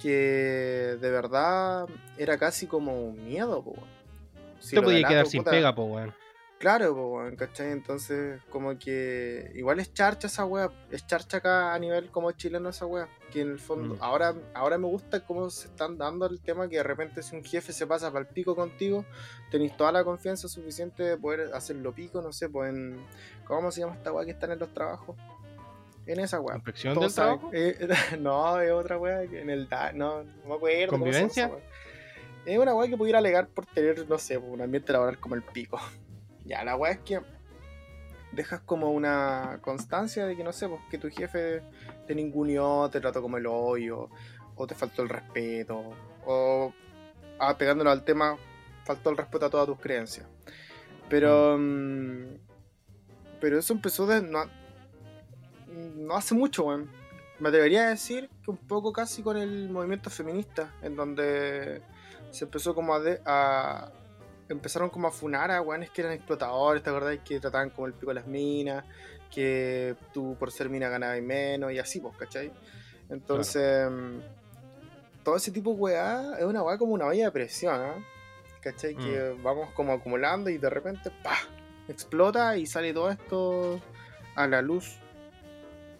que de verdad era casi como un miedo, po, si Te podía quedar sin pega, po, weón. Claro, po, weón, ¿cachai? Entonces, como que igual es charcha esa weá, es charcha acá a nivel como chileno esa weá, que en el fondo, mm. ahora, ahora me gusta cómo se están dando el tema que de repente si un jefe se pasa para el pico contigo, tenéis toda la confianza suficiente de poder hacerlo pico, no sé, pues en, ¿cómo se llama esta weá que están en los trabajos? en esa weá. ¿Inspección del trabajo? Eh, no, es otra weá en el no, no me acuerdo. ¿Convivencia? Es una weá que pudiera alegar por tener, no sé, un ambiente laboral como el pico. Ya, la weá es que dejas como una constancia de que, no sé, pues que tu jefe te ninguneó, te trató como el hoyo, o te faltó el respeto, o ah, pegándolo al tema, faltó el respeto a todas tus creencias. Pero. Mm. Mm, pero eso empezó de, no hace mucho, weón. Me atrevería a decir que un poco casi con el movimiento feminista, en donde se empezó como a, empezaron como a funar a weones que eran explotadores, ¿te acordás? Que trataban como el pico de las minas, que tú por ser mina ganabas menos y así, pues, ¿cachai? Entonces, todo ese tipo de weá es una weá como una valla de presión, ¿eh? ¿cachai? Que mm. vamos como acumulando y de repente, ¡pah! explota y sale todo esto a la luz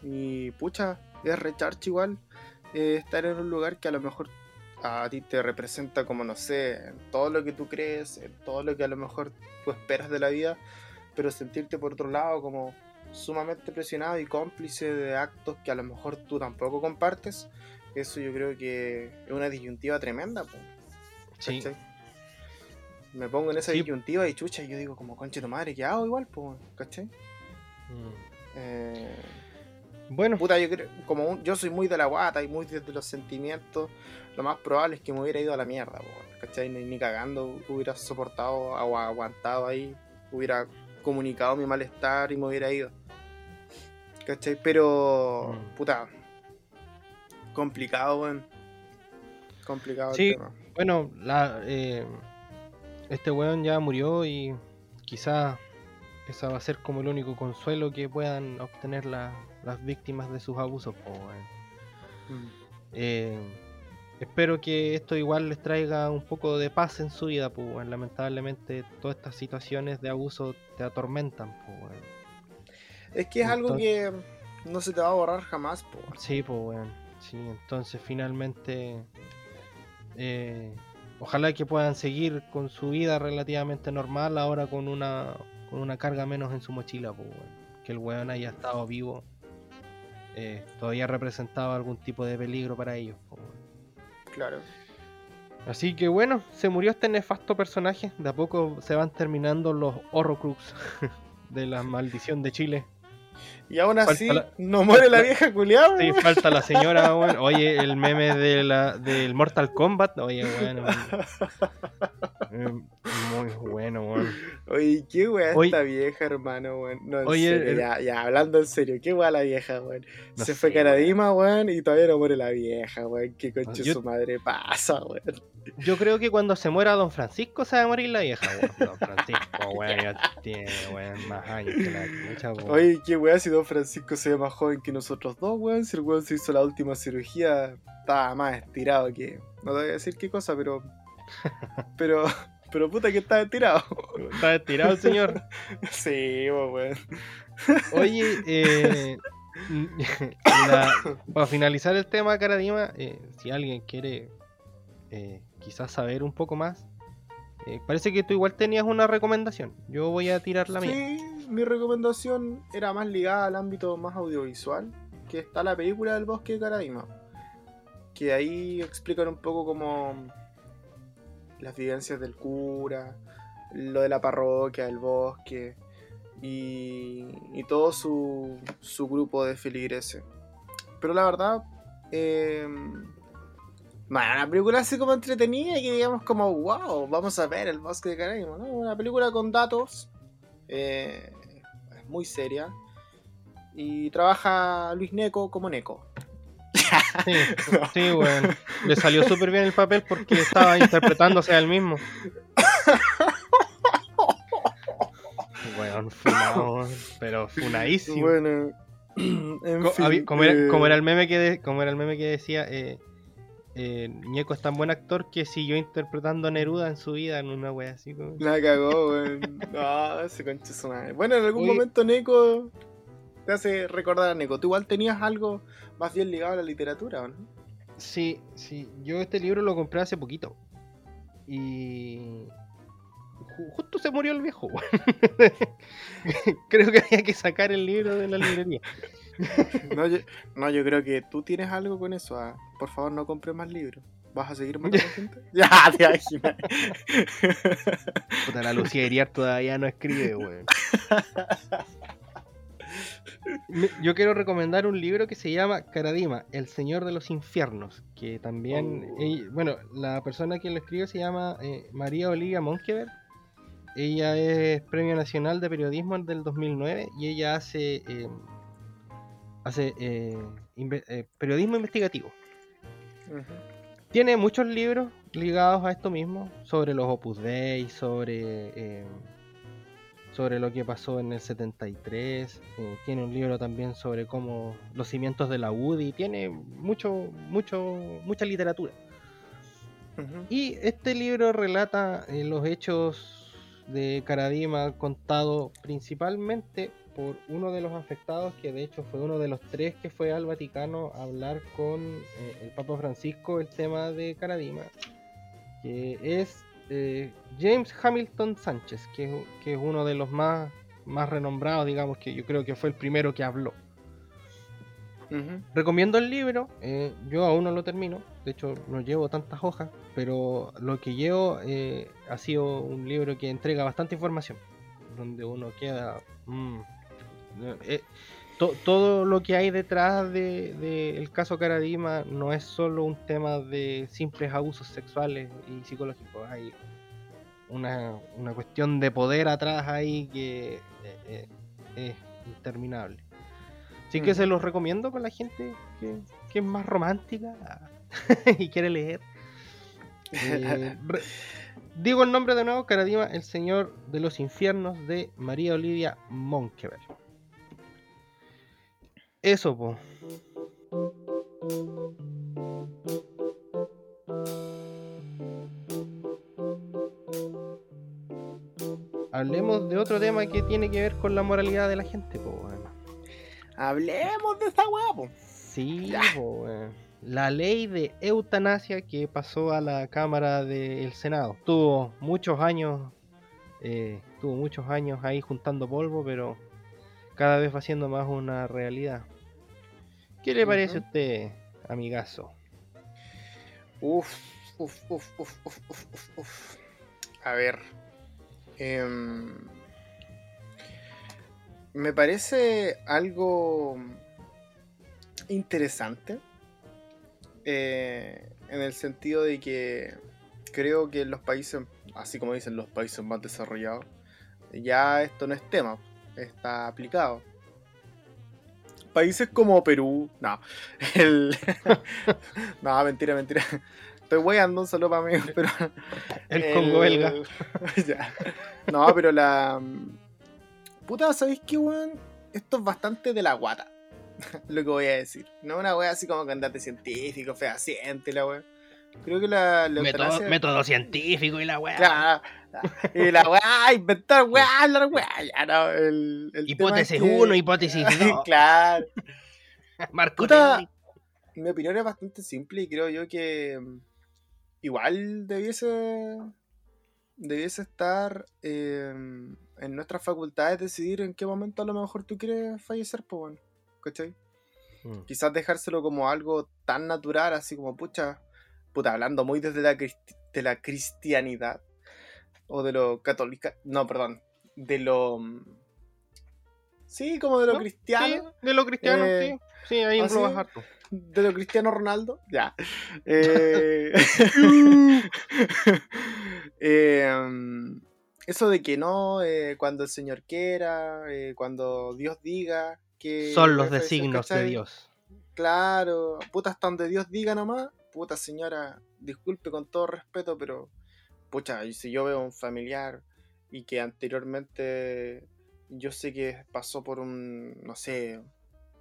y pucha, es recharge igual eh, estar en un lugar que a lo mejor a ti te representa como, no sé, en todo lo que tú crees, en todo lo que a lo mejor tú esperas de la vida, pero sentirte por otro lado como sumamente presionado y cómplice de actos que a lo mejor tú tampoco compartes, eso yo creo que es una disyuntiva tremenda. sí. Me pongo en esa disyuntiva y chucha, y yo digo como, conche tu madre, ¿qué hago igual? Pues, ¿cachai? Mm. Eh, bueno. Puta, yo creo, como yo soy muy de la guata y muy de los sentimientos, lo más probable es que me hubiera ido a la mierda, ¿cachai? Ni, cagando hubiera soportado o aguantado ahí, hubiera comunicado mi malestar y me hubiera ido. ¿Cachai? Pero, mm. puta, complicado, weón. Complicado sí, el tema. Bueno, la, eh, este weón ya murió y quizás esa va a ser como el único consuelo que puedan obtener las víctimas de sus abusos. Mm. Eh, espero que esto igual les traiga un poco de paz en su vida, pues, lamentablemente todas estas situaciones de abuso te atormentan, pues, Es que es algo que no se te va a borrar jamás, pues. Sí, pues, bueno. Sí, entonces finalmente eh, ojalá que puedan seguir con su vida relativamente normal ahora con una con una carga menos en su mochila, pues, que el weón haya estado vivo eh, todavía representaba algún tipo de peligro para ellos. Claro. Así que bueno, se murió este nefasto personaje. De a poco se van terminando los Horrocrux de la maldición de Chile. Y aún así, no muere la vieja culiada. Sí, falta la señora, Oye, el meme de la, del Mortal Kombat. Oye, bueno. Muy bueno, weón. Oye, qué weá esta vieja, hermano, weón. No, Oye, ya, ya, hablando en serio, qué weá la vieja, weón. Se fue Caradima, weón, y todavía no muere la vieja, weón. Qué conche su madre pasa, weón. Yo creo que cuando se muera Don Francisco se va a morir la vieja, weón. Don Francisco, weón, ya tiene, weón, más años que la mucha, weón. Oye, qué weá si Don Francisco se ve más joven que nosotros dos, weón. Si el weón se hizo la última cirugía, estaba más estirado que. No te voy a decir qué cosa, pero. Pero. Pero puta que está estirado. Está estirado señor. sí, weón. Oye, eh, para finalizar el tema, Caradima, eh, si alguien quiere eh, quizás saber un poco más, eh, parece que tú igual tenías una recomendación. Yo voy a tirar la mía. Mi recomendación era más ligada al ámbito más audiovisual, que está la película del bosque de Caradima. Que ahí explican un poco como las vivencias del cura, lo de la parroquia, el bosque y, todo su, su, grupo de feligreses. Pero la verdad, eh, bueno, una película así como entretenida y digamos como, wow, vamos a ver el bosque de Caraíba, ¿no? Una película con datos, eh, muy seria. Y trabaja Luis Neco como Neco. Sí, sí, bueno. Le salió súper bien el papel porque estaba interpretándose a él mismo. Bueno, funado, pero funadísimo. Bueno, en como, era, como, era, el meme que como era el meme que decía, eh, eh, Ñeco es tan buen actor que siguió interpretando a Neruda en su vida en una wea así. Como... La cagó, weón. No, ese concha su madre. Bueno, en algún momento Neko te hace recordar a Neko. ¿Tú igual tenías algo más bien ligado a la literatura, o no? Sí, sí. Yo este libro lo compré hace poquito. Y. Justo se murió el viejo, Creo que había que sacar el libro de la librería. no, yo, no, yo creo que tú tienes algo con eso. Ah. Por favor, no compres más libros. ¿Vas a seguir matando gente? ya, te imaginas. Puta, la Lucía Iriar todavía no escribe, weón. Yo quiero recomendar un libro que se llama Caradima, El Señor de los Infiernos, que también, oh. bueno, la persona que lo escribe se llama eh, María Olivia Monkever. Ella es Premio Nacional de Periodismo del 2009 y ella hace eh, hace eh, eh, periodismo investigativo. Tiene muchos libros ligados a esto mismo, sobre los Opus Dei, sobre, eh, sobre lo que pasó en el 73. tiene un libro también sobre cómo los cimientos de la UDI. Tiene mucho, mucho, mucha literatura. Y este libro relata los hechos de Caradima contado principalmente por uno de los afectados, que de hecho fue uno de los tres que fue al Vaticano a hablar con eh, el Papa Francisco el tema de Caradima, que es eh, James Hamilton Sánchez, que, es uno de los más, más renombrados, digamos, que yo creo que fue el primero que habló. Recomiendo el libro, eh, yo aún no lo termino, de hecho no llevo tantas hojas, pero lo que llevo ha sido un libro que entrega bastante información, donde uno queda... Mm, eh, todo lo que hay detrás del de, el caso Caradima no es solo un tema de simples abusos sexuales y psicológicos. Hay una, cuestión de poder atrás ahí que eh, eh, es interminable. Así que se los recomiendo con la gente que, es más romántica y quiere leer. digo el nombre de nuevo, Caradima, el Señor de los Infiernos de María Olivia Monkever. Eso, po. Hablemos de otro tema que tiene que ver con la moralidad de la gente, po. Hablemos de esa weá, po. Sí, po. La ley de eutanasia que pasó a la Cámara del Senado. Tuvo muchos años, eh, tuvo muchos años ahí juntando polvo, pero cada vez va siendo más una realidad. ¿Qué le parece a usted, amigazo? Uf, uf, uf, uf, uf, uf, uf, uf. A ver. em, me parece algo interesante. eh, en el sentido de que creo que en los países, así como dicen los países más desarrollados, ya esto no es tema, está aplicado. Países como Perú, no, el... no, mentira, mentira. Estoy weyando un saludo para mí, pero. El Congo belga. ya. No, pero la. Puta, ¿sabéis qué, weón? Esto es bastante de la guata. Lo que voy a decir. No una wea así como candate científico, fehaciente, la wea. Creo que la, la Método, eutanasia- método científico y la weá. Claro. Y la weá, inventar weá, la weá. Ya no, el, Hipótesis es que- 1, hipótesis 2. claro. Marco Puta, mi opinión es bastante simple y creo yo que mm, igual debiese debiese estar eh, en nuestras facultades decidir en qué momento a lo mejor tú quieres fallecer, pues bueno, ¿cachai? Mm. Quizás dejárselo como algo tan natural, así como, pucha, puta, hablando muy desde la, de la cristianidad o de lo católica, no, perdón, de lo... mm, Sí, como de lo ¿No? cristiano. Sí, de lo cristiano, Eh, sí. Sí, ahí ¿ah, englobas sí? harto. de lo Cristiano Ronaldo, ya. Eh, eh, um, eso de que no, eh, cuando el Señor quiera, eh, cuando Dios diga que... Son los designios de. Dios. Claro, puta, hasta donde Dios diga nomás. Puta señora, disculpe con todo respeto, pero... Pucha, si yo veo a un familiar y que anteriormente yo sé que pasó por un, no sé,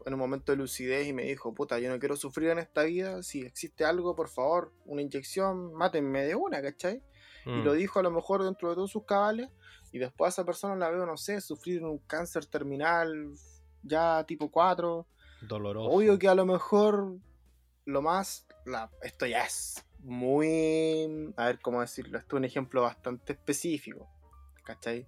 en un momento de lucidez y me dijo, puta, yo no quiero sufrir en esta vida, si existe algo, por favor, una inyección, mátenme de una, ¿cachai? Y Mm. lo dijo a lo mejor dentro de todos sus cabales, y después a esa persona la veo, no sé, sufrir un cáncer terminal, ya tipo 4, Doloroso. Obvio que a lo mejor lo más. la- esto ya es muy. A ver cómo decirlo. Esto es un ejemplo bastante específico. ¿Cachai?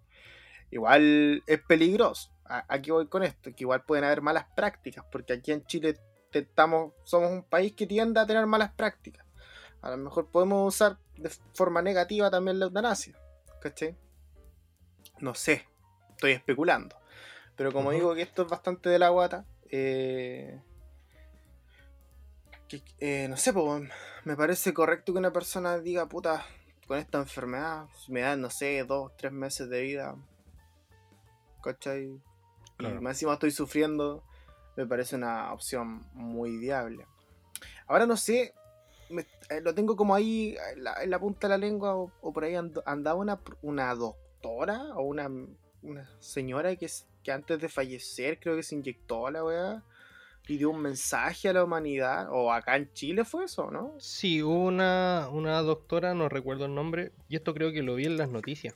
Igual es peligroso. Aquí voy con esto. Que igual pueden haber malas prácticas. Porque aquí en Chile estamos, somos un país que tiende a tener malas prácticas. A lo mejor podemos usar de forma negativa también la eutanasia. ¿Cachai? No sé. Estoy especulando. Pero como digo que esto es bastante de la guata. eh, que- eh, no sé, po, me parece correcto que una persona diga, puta, con esta enfermedad me dan, no sé, dos, tres meses de vida. ¿Cachai? Claro. Y más encima estoy sufriendo. Me parece una opción muy viable. Ahora no sé, me- eh, lo tengo como ahí en la, en la punta de la lengua o, o por ahí and- andaba una, una doctora o una, una señora que, que antes de fallecer creo que se inyectó la weá y dio un mensaje a la humanidad. O acá en Chile fue eso, ¿no? Sí, hubo una, una doctora, no recuerdo el nombre, y esto creo que lo vi en las noticias.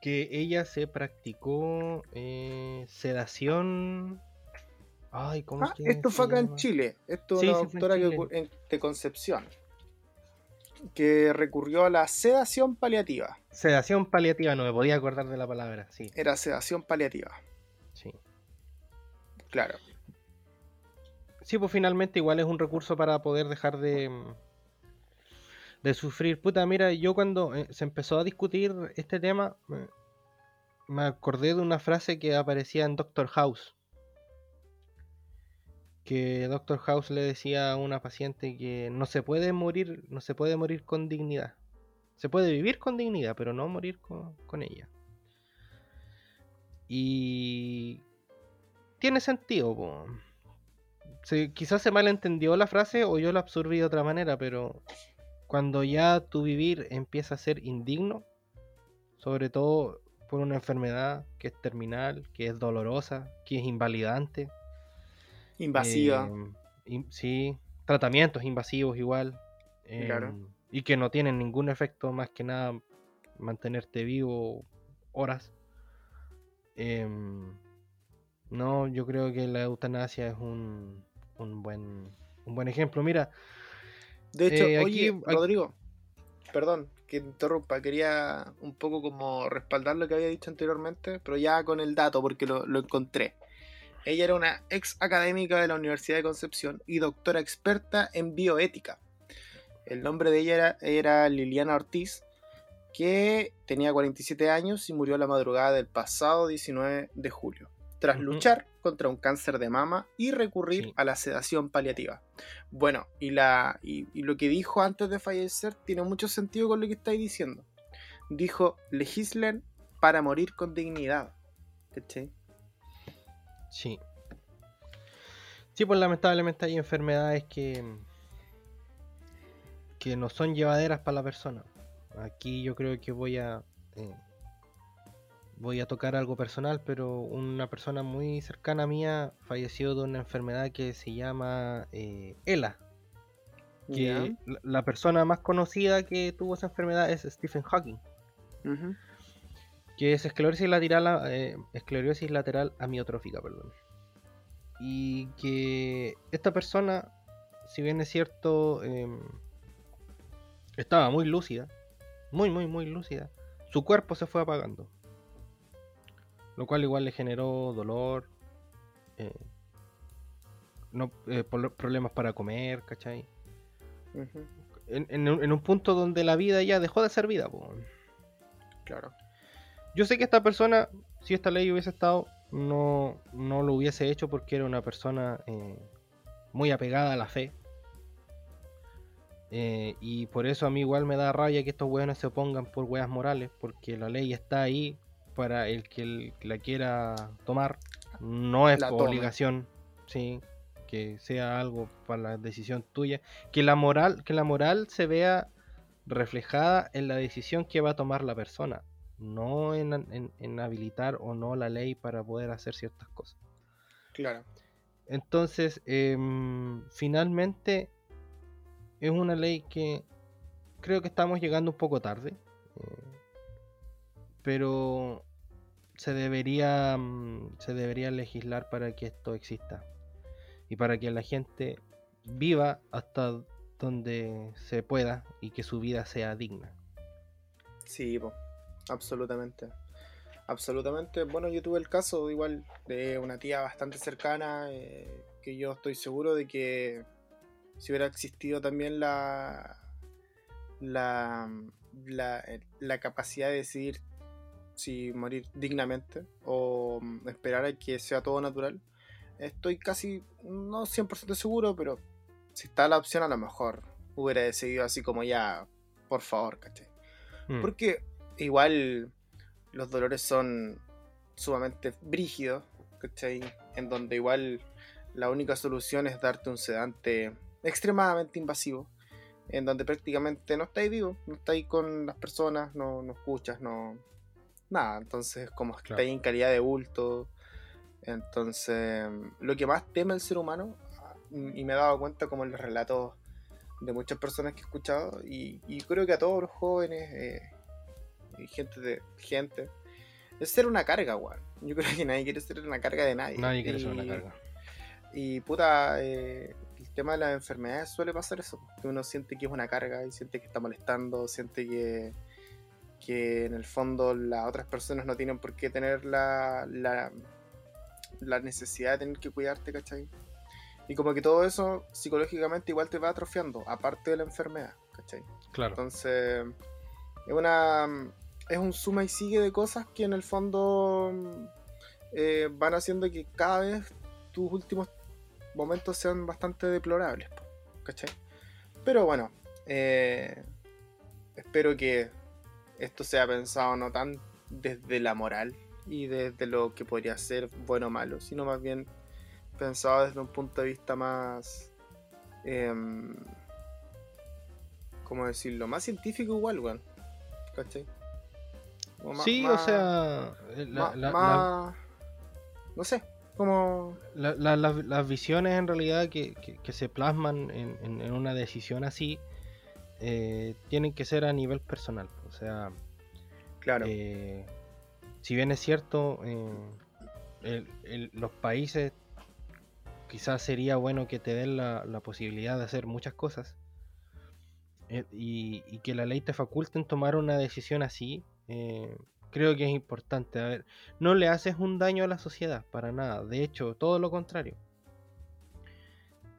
Que ella se practicó eh, sedación. Ay, ¿cómo Ah, esto fue acá en? Chile. Esto es Sí, una fue en doctora que en- de Concepción. Que recurrió a la sedación paliativa. Sedación paliativa, no me podía acordar de la palabra, sí. Era sedación paliativa, Sí, claro. Sí pues finalmente igual es un recurso para poder dejar de, de sufrir. Puta, mira, yo cuando eh, se empezó a discutir este tema, me, me acordé de una frase que aparecía en Doctor House. Que Doctor House le decía a una paciente que no se puede morir, no se puede morir con dignidad. Se puede vivir con dignidad, pero no morir con, con ella. Y tiene sentido, po. Se- quizás se malentendió la frase o yo la absorbí de otra manera, pero cuando ya tu vivir empieza a ser indigno, sobre todo por una enfermedad que es terminal, que es dolorosa, que es invalidante. Invasiva. eh, in- sí, tratamientos invasivos igual. Claro. em, Y que no tienen ningún efecto más que nada mantenerte vivo horas. Em, no, yo creo que la eutanasia es un, un buen un buen ejemplo. Mira, de hecho, eh, oye, Rodrigo, perdón que interrumpa, quería un poco como respaldar lo que había dicho anteriormente, pero ya con el dato porque lo, lo encontré. Ella era una ex académica de la Universidad de Concepción y doctora experta en bioética. El nombre de ella era, era Liliana Ortiz, que tenía 47 años y murió la madrugada del pasado 19 de julio, tras luchar contra un cáncer de mama y recurrir a la sedación paliativa. Bueno, y, la, y, lo que dijo antes de fallecer tiene mucho sentido con lo que estáis diciendo. Dijo, legislen para morir con dignidad. ¿Cachai? Sí. Sí, pues lamentablemente hay enfermedades que, que no son llevaderas para la persona. Aquí yo creo que voy a eh, voy a tocar algo personal, pero una persona muy cercana a mía falleció de una enfermedad que se llama eh, ELA. Que la, persona más conocida que tuvo esa enfermedad es Stephen Hawking. Que es esclerosis lateral, eh, esclerosis lateral amiotrófica, perdón. Y que esta persona, si bien es cierto, em, estaba muy lúcida, muy, muy, muy lúcida, su cuerpo se fue apagando. Lo cual igual le generó dolor, eh, no, eh, problemas para comer, ¿cachai? en, un punto donde la vida ya dejó de ser vida. Claro. Yo sé que esta persona, si esta ley hubiese estado, no, no lo hubiese hecho porque era una persona eh, muy apegada a la fe. y por eso a mí igual me da rabia que estos weones se opongan por weas morales, porque la ley está ahí para el que la quiera tomar. No es obligación, sí, que sea algo para la decisión tuya. Que la moral, que la moral se vea reflejada en la decisión que va a tomar la persona, no en, habilitar o no la ley para poder hacer ciertas cosas. Claro. Entonces, em, finalmente, es una ley que creo que estamos llegando un poco tarde. Eh, pero se debería, mm, se debería legislar para que esto exista y para que la gente viva hasta donde se pueda y que su vida sea digna. Sí, absolutamente. Absolutamente. Bueno, yo tuve el caso igual de una tía bastante cercana eh, que yo estoy seguro de que si hubiera existido también la, la, la, la capacidad de decidir si morir dignamente o mm, esperar a que sea todo natural. Estoy casi, no 100% seguro, pero si está la opción a lo mejor hubiera decidido así como ya, por favor, ¿cachai? Mm. Porque igual los dolores son sumamente brígidos, ¿cachai? En donde igual la única solución es darte un sedante extremadamente invasivo, en donde prácticamente no estáis vivo, no estáis con las personas, no, no escuchas, no, nada. Entonces, como que está ahí en calidad de bulto. Entonces, lo que más teme el ser humano, y me he dado cuenta como en los relatos de muchas personas que he escuchado, y, creo que a todos los jóvenes eh, y gente de gente, es ser una carga, weón. Yo creo que nadie quiere ser una carga de nadie. Nadie quiere ser una carga. Y puta, eh, el tema de las enfermedades suele pasar eso, que uno siente que es una carga y siente que está molestando, siente que que en el fondo las otras personas no tienen por qué tener la, la, necesidad de tener que cuidarte, ¿cachai? Y como que todo eso psicológicamente igual te va atrofiando, aparte de la enfermedad, ¿cachai? Claro. Entonces, es una. Es un suma y sigue de cosas que en el fondo eh, van haciendo que cada vez tus últimos momentos sean bastante deplorables, ¿cachai? Pero bueno, eh, espero que esto se ha pensado no tan desde la moral y desde lo que podría ser bueno o malo, sino más bien pensado desde un punto de vista más... Eh, ¿Cómo decirlo? Más científico igual, weón. ¿Cachai? sí, o sea... más, no sé, como... las visiones en realidad que, se plasman en, una decisión así eh, tienen que ser a nivel personal. O sea, claro. Eh, si bien es cierto, eh, los países quizás sería bueno que te den la, posibilidad de hacer muchas cosas eh, y, que la ley te faculte en tomar una decisión así, eh, creo que es importante. A ver, no le haces un daño a la sociedad, para nada. De hecho, todo lo contrario.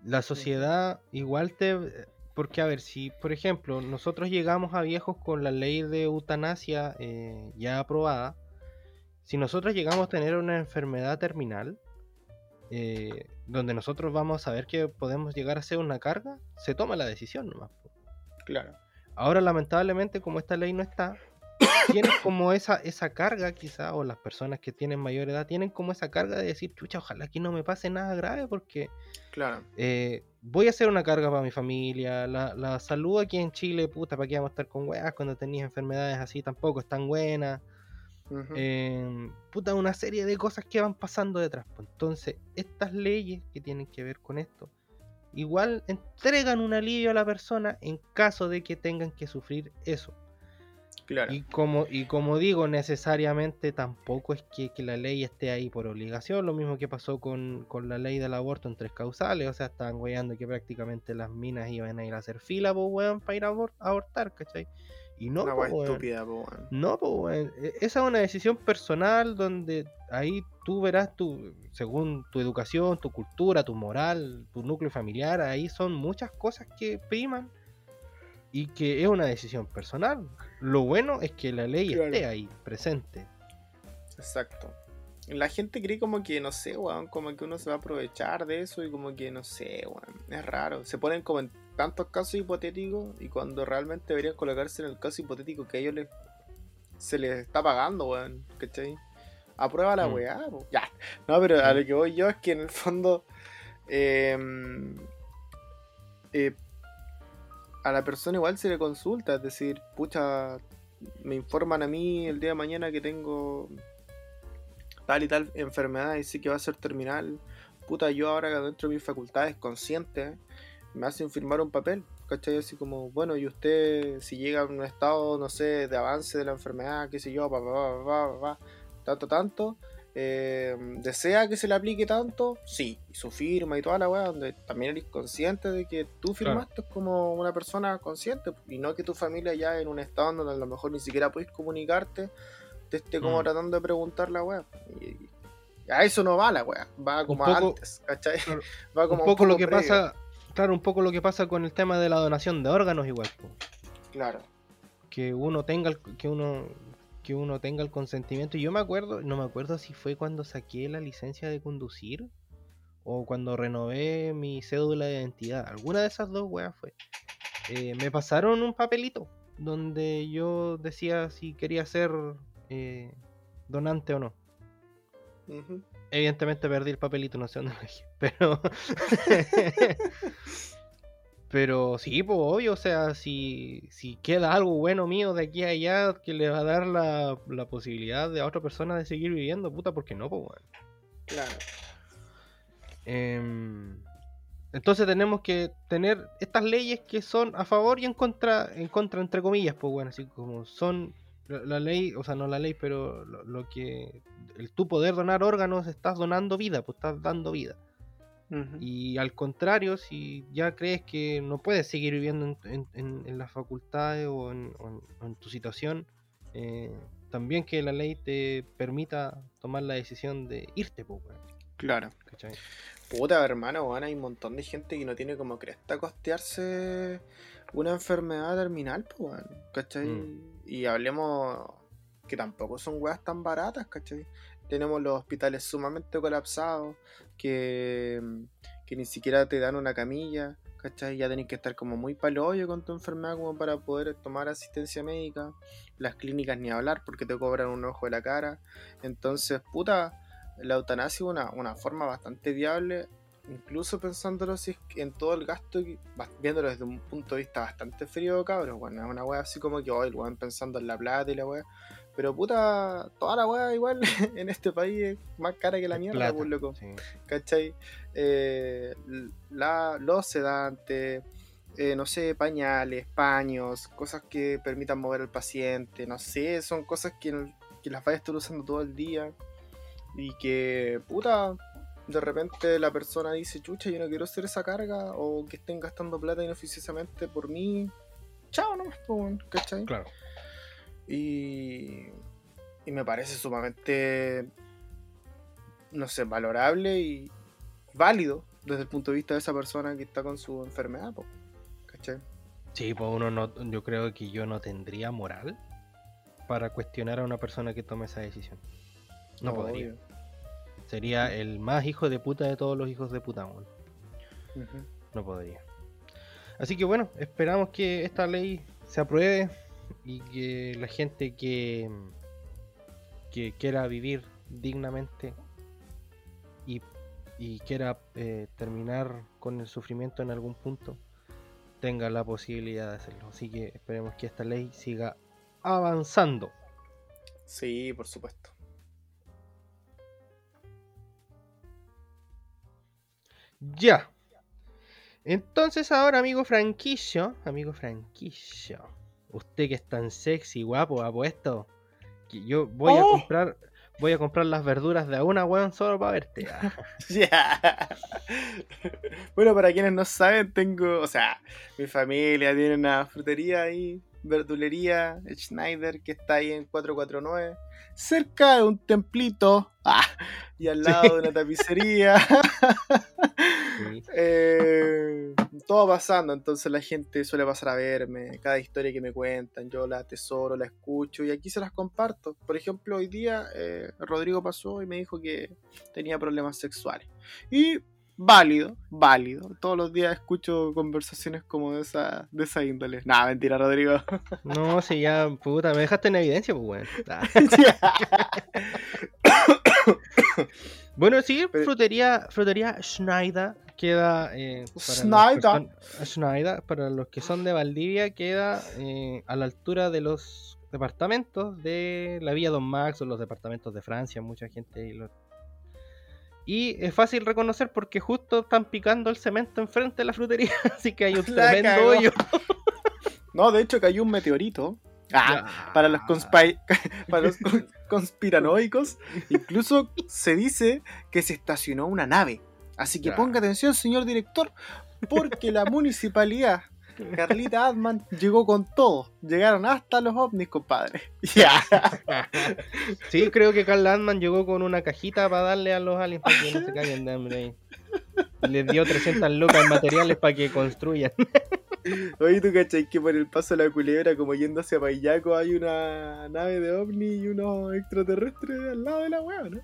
La sociedad igual te... Porque, a ver, si, por ejemplo, nosotros llegamos a viejos con la ley de eutanasia eh, ya aprobada, si nosotros llegamos a tener una enfermedad terminal, eh, donde nosotros vamos a saber que podemos llegar a ser una carga, se toma la decisión nomás. Claro. Ahora, lamentablemente, como esta ley no está, tienen como esa, esa carga quizá, o las personas que tienen mayor edad tienen como esa carga de decir, chucha, ojalá aquí no me pase nada grave porque claro. Eh, voy a hacer una carga para mi familia, la, la, salud aquí en Chile, puta, ¿para qué vamos a estar con weas cuando tenéis enfermedades así tampoco es tan buena? Em, puta, una serie de cosas que van pasando detrás. Entonces, estas leyes que tienen que ver con esto, igual entregan un alivio a la persona en caso de que tengan que sufrir eso. Y como, y como digo, necesariamente tampoco es que, la ley esté ahí por obligación, lo mismo que pasó con, la ley del aborto en tres causales, o sea, estaban weyando que prácticamente las minas iban a ir a hacer fila, pues weón, para ir a abortar, ¿cachai? Y no, una estúpida, No, pues esa es una decisión personal donde ahí tú verás tu, según tu educación, tu cultura, tu moral, tu núcleo familiar, ahí son muchas cosas que priman y que es una decisión personal. Lo bueno es que la ley esté ahí, presente. Exacto. La gente cree como que, no sé, weón, como que uno se va a aprovechar de eso y como que, no sé, weón, es raro. Se ponen como en tantos casos hipotéticos y cuando realmente deberían colocarse en el caso hipotético que a ellos les, se les está pagando, weón, ¿cachai? Aprueba la mm. weá, ya. No, pero a lo que voy yo es que en el fondo... Em, eh, a la persona igual se le consulta, es decir, pucha, me informan a mí el día de mañana que tengo tal y tal enfermedad y sé que va a ser terminal. Puta, yo ahora dentro de mis facultades conscientes me hacen firmar un papel, ¿cachai? Así como, bueno, y usted si llega a un estado, no sé, de avance de la enfermedad, qué sé yo, pa, pa, pa, pa, tanto, tanto, eh, desea que se le aplique tanto, sí, y su firma y toda la weá, donde también eres consciente de que tú firmaste como una persona consciente, y no que tu familia ya en un estado donde a lo mejor ni siquiera puedes comunicarte, te esté como mm. tratando de preguntar la weá. Y, a eso no va la weá, va como antes, ¿cachai? va como un poco, lo que pasa, claro, un poco lo que pasa con el tema de la donación de órganos igual. Claro. Que uno tenga, que uno que uno tenga el consentimiento. Y yo me acuerdo, no me acuerdo si fue cuando saqué la licencia de conducir o cuando renové mi cédula de identidad. Alguna de esas dos weas fue. Eh, me pasaron un papelito donde yo decía si quería ser eh, donante o no. Evidentemente perdí el papelito, no sé dónde lo dejé. Pero. Pero sí, pues obvio, o sea, si, si queda algo bueno mío de aquí a allá que le va a dar la, posibilidad de a otra persona de seguir viviendo, puta, ¿por qué no, pues bueno? Claro. Em, entonces tenemos que tener estas leyes que son a favor y en contra, en contra entre comillas, pues bueno, así como son la, ley, o sea, no la ley, pero lo, que el tu poder donar órganos, estás donando vida, pues estás dando vida. Y al contrario, si ya crees que no puedes seguir viviendo en, en, las facultades o en, tu situación, eh, también que la ley te permita tomar la decisión de irte, pues, Claro. Puta, hermano, hay un montón de gente que no tiene como cresta costearse una enfermedad terminal, pues, ¿cachai? Mm. Y hablemos que tampoco son weas tan baratas, ¿cachai? tenemos los hospitales sumamente colapsados, que, que ni siquiera te dan una camilla, ¿cachai? Ya tenés que estar como muy hoyo con tu enfermedad como para poder tomar asistencia médica. Las clínicas ni hablar porque te cobran un ojo de la cara. Entonces, puta, la eutanasia es una, forma bastante viable, incluso pensándolo si es en todo el gasto, viéndolo desde un punto de vista bastante frío, cabrón. Bueno, es una wea así como que hoy, el pensando en la plata y la wea. Pero puta, toda la weá igual en este país es más cara que la mierda, pues loco. ¿Cachai? Eh, la, los sedantes, eh, no sé, pañales, paños, cosas que permitan mover al paciente, no sé, son cosas que que las vayas a estar usando todo el día y que, puta, de repente la persona dice, chucha, yo no quiero hacer esa carga o que estén gastando plata inoficiosamente por mí. Chao nomás, pues, ¿cachai? Claro. Y, y me parece sumamente, no sé, valorable y válido desde el punto de vista de esa persona que está con su enfermedad, po, ¿cachai? Sí, pues uno no, yo creo que yo no tendría moral para cuestionar a una persona que tome esa decisión. No, podría. obvio. Sería el más hijo de puta de todos los hijos de puta, weón. Ujú. No podría. Así que bueno, esperamos que esta ley se apruebe y que la gente que, que quiera vivir dignamente y, y quiera eh, terminar con el sufrimiento en algún punto tenga la posibilidad de hacerlo. Así que esperemos que esta ley siga avanzando. Sí, por supuesto. Ya. Entonces ahora, amigo franquicio, amigo franquicio, usted que es tan sexy, guapo, apuesto, que yo voy a ¡Oh! comprar, voy a comprar las verduras de a una, weón, solo para verte. Ah, bueno, para quienes no saben, tengo, o sea, mi familia tiene una frutería ahí, verdulería Schneider, que está ahí en 449, cerca de un templito ah, y al lado de una tapicería. Sí. Eh, todo pasando, entonces la gente suele pasar a verme, cada historia que me cuentan, yo la atesoro, la escucho y aquí se las comparto. Por ejemplo, hoy día eh, Rodrigo pasó y me dijo que tenía problemas sexuales. Y válido, válido. Todos los días escucho conversaciones como de esa, de esa índole. Nah, mentira, Rodrigo. No, si ya, puta, me dejaste en evidencia, pues. Ah. Bueno, sí, Pero- frutería, frutería Schneider queda eh, Schneider. Schneider, para los que son de Valdivia, queda eh, a la altura de los departamentos de la Villa Don Max o los departamentos de Francia, mucha gente ahí lo- Y es fácil reconocer porque justo están picando el cemento enfrente de la frutería, así que hay un La tremendo cagó. hoyo. No, de hecho cayó un meteorito. Ah, para los, para los con- conspiranoicos, incluso se dice que se estacionó una nave. Así que ponga atención, señor director, porque la municipalidad, Carlita Adman, llegó con todo. Llegaron hasta los ovnis, compadre. Ya. Sí, creo que Carl Landman llegó con una cajita para darle a los aliens para que no se caigan de hambre ahí. Les dio 300 lucas en materiales para que construyan. Oye, tú cachai que por el paso de la culebra, como yendo hacia Payaco, hay una nave de ovni y unos extraterrestres al lado de la wea, ¿no?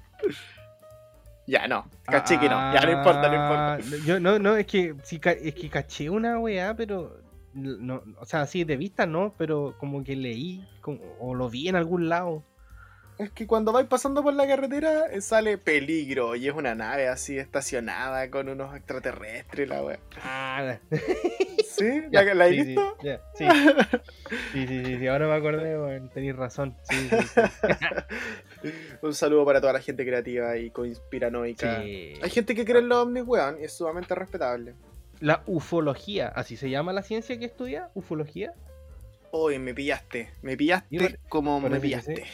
Ya, no. Caché que no. Ya no importa, no importa. Ah, Yo no, no, es que sí, es que caché una weá, pero no, o sea, sí de vista no, pero como que leí como- o lo vi en algún lado. Es que cuando vais pasando por la carretera eh, sale peligro y es una nave así estacionada con unos extraterrestres, la wea. Ah, ¿Sí? ¿La, la has sí, sí, visto? sí. Sí, sí, sí, sí, ahora me acordé, tenéis razón. Sí. Un saludo para toda la gente creativa y conspiranoica. Sí. Hay gente que cree en los ovnis, weón, y es sumamente respetable. La ufología, así se llama la ciencia que estudia, ufología. Hoy me pillaste, me pillaste como me pillaste.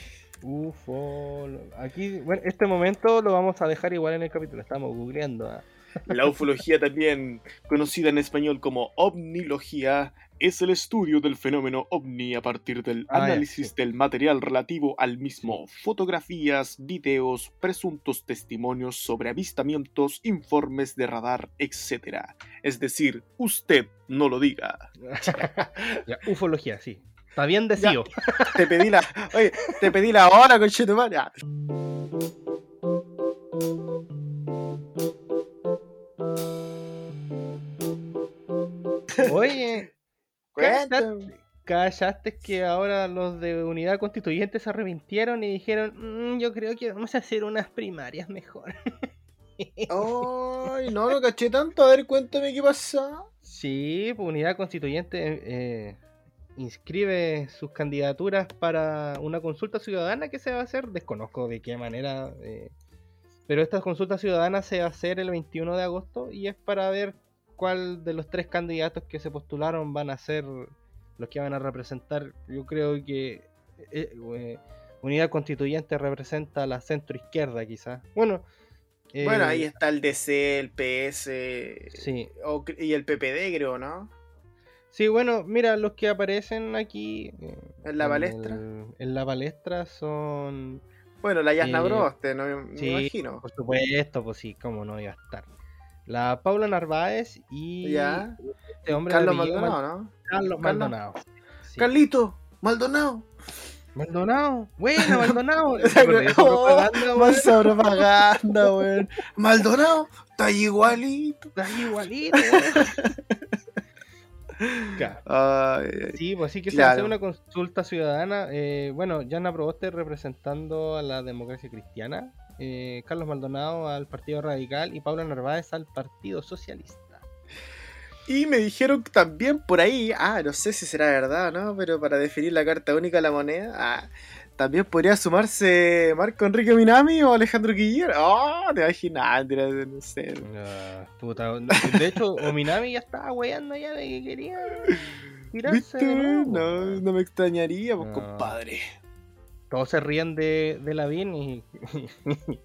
Ufolo. Aquí, bueno, este momento lo vamos a dejar igual en el capítulo, estamos googleando. ah. La ufología también, conocida en español como ovnilogía, es el estudio del fenómeno ovni a partir del Ah, análisis sí. del material relativo al mismo, fotografías, videos, presuntos testimonios sobre avistamientos, informes de radar, etc. Es decir, usted no lo diga. Ya, ufología, sí. Está bien decido. Te pedí la, oye, te pedí la hora, conchetumare. Oye, Cuéntame. ¿callaste que ahora los de unidad constituyente se arrepintieron y dijeron, "Mm, yo creo que vamos a hacer unas primarias mejor? Ay, no, no caché tanto. A ver, cuéntame qué pasó. Sí, pues Unidad Constituyente eh, inscribe sus candidaturas para una consulta ciudadana que se va a hacer. Desconozco de qué manera, eh, pero esta consulta ciudadana se va a hacer el 21 de agosto y es para ver cuál de los tres candidatos que se postularon van a ser los que van a representar. Yo creo que eh, eh, Unidad Constituyente representa la centro izquierda, quizás. Bueno, bueno, ahí está el DC, el PS Sí. o- y el PPD, creo, ¿no? Sí, bueno, mira, los que aparecen aquí eh, ¿En la palestra? en la palestra son. Bueno, la Yasna Eh, Broste, no me, imagino. por supuesto, pues sí, cómo no iba a estar. La Paula Narváez y Ya. este hombre Carlos Maldonado, Mal- ¿no? Carlos. Maldonado. Sí. Carlito, Maldonado. Maldonado, bueno, Maldonado. ¿Te acordás de esa Oh? Más propaganda, weón. Maldonado, está igualito. Está igualito, weón. Claro. Sí, pues sí que se Claro. hace una consulta ciudadana. eh, bueno, Jana Proboste representando a la democracia cristiana, eh, Carlos Maldonado al Partido Radical y Paula Narváez al Partido Socialista. Y me dijeron también por ahí, ah, no sé si será verdad, ¿no? Pero para definir la carta única de la moneda, ah, también podría sumarse Marco Enrique Minami o Alejandro Guillermo. Oh, te imaginas, no sé. Ah, puta, no, de hecho, Ominami ya estaba weyando ya de que quería tirarse. No, no me extrañaría, pues, No. compadre. Todos se ríen de, de Lavín y,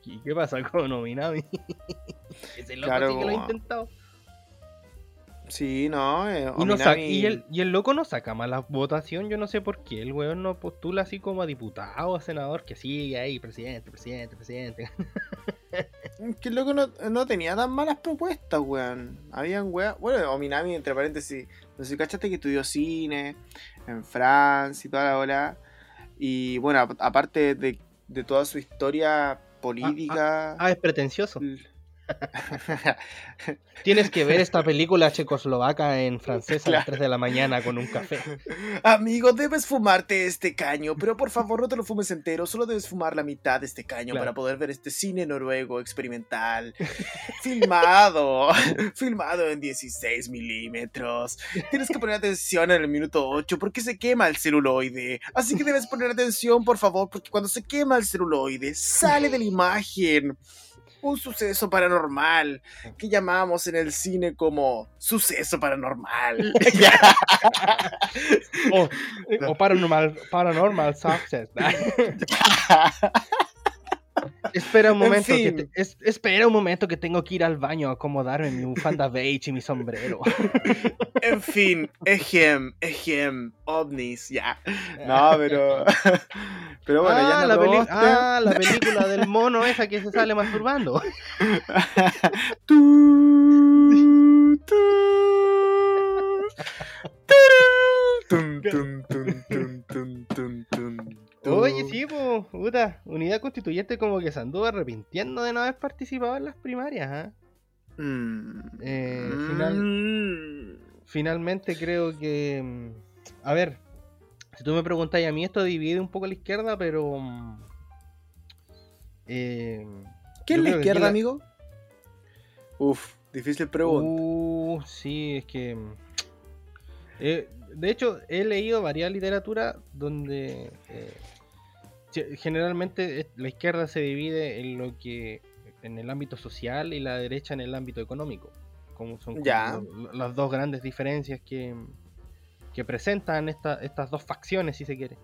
y ¿qué pasa con Ominami? Ese loco Claro, sí que lo ha intentado. Sí, no, eh, Y, no y, el, y el loco no saca mala votación, yo no sé por qué. El weón no postula así como a diputado, a senador, que sigue ahí, presidente, presidente, presidente. Que el loco no, no tenía tan malas propuestas, weón. Habían weón. Bueno, Ominami, entre paréntesis, no sé cachaste que estudió cine en Francia y toda la bola. Y bueno, ap- aparte de, de toda su historia política. Ah, es pretencioso. Tienes que ver esta película checoslovaca en francés a las Claro. 3 de la mañana con un café. Amigo, debes fumarte este caño, pero por favor no te lo fumes entero, solo debes fumar la mitad de este caño Claro. para poder ver este cine noruego experimental, filmado, filmado en 16 milímetros. Tienes que poner atención en el minuto 8 porque se quema el celuloide, así que debes poner atención, por favor, porque cuando se quema el celuloide sale de la imagen. Un suceso paranormal que llamamos en el cine como suceso paranormal. O, o paranormal, paranormal success. Espera un En momento, que te- es- espera un momento que tengo que ir al baño a acomodarme mi bufanda beige y mi sombrero. En fin, ejem, ejem, ovnis, ya. No, pero. Pero bueno, ya ah, no la peli- ah, la película del mono esa que se sale masturbando. Tu, tu, turu, tum, tum, tum, tum, tum, tum, tum, Oye, sí, pues, puta, Unidad Constituyente como que se anduvo arrepintiendo de no haber participado en las primarias. Mm. Eh, final- Mm. Finalmente creo que... mm, A ver, si tú me preguntáis a mí, esto divide un poco a la izquierda, pero... eh, ¿Qué es la izquierda, la- amigo? Uf, difícil pregunta. Uh, sí, es que... eh, de hecho, he leído varias literatura donde eh, generalmente es- la izquierda se divide en lo que en el ámbito social y la derecha en el ámbito económico. Como son Ya. las dos grandes diferencias que, que presentan esta- estas dos facciones, si se quiere.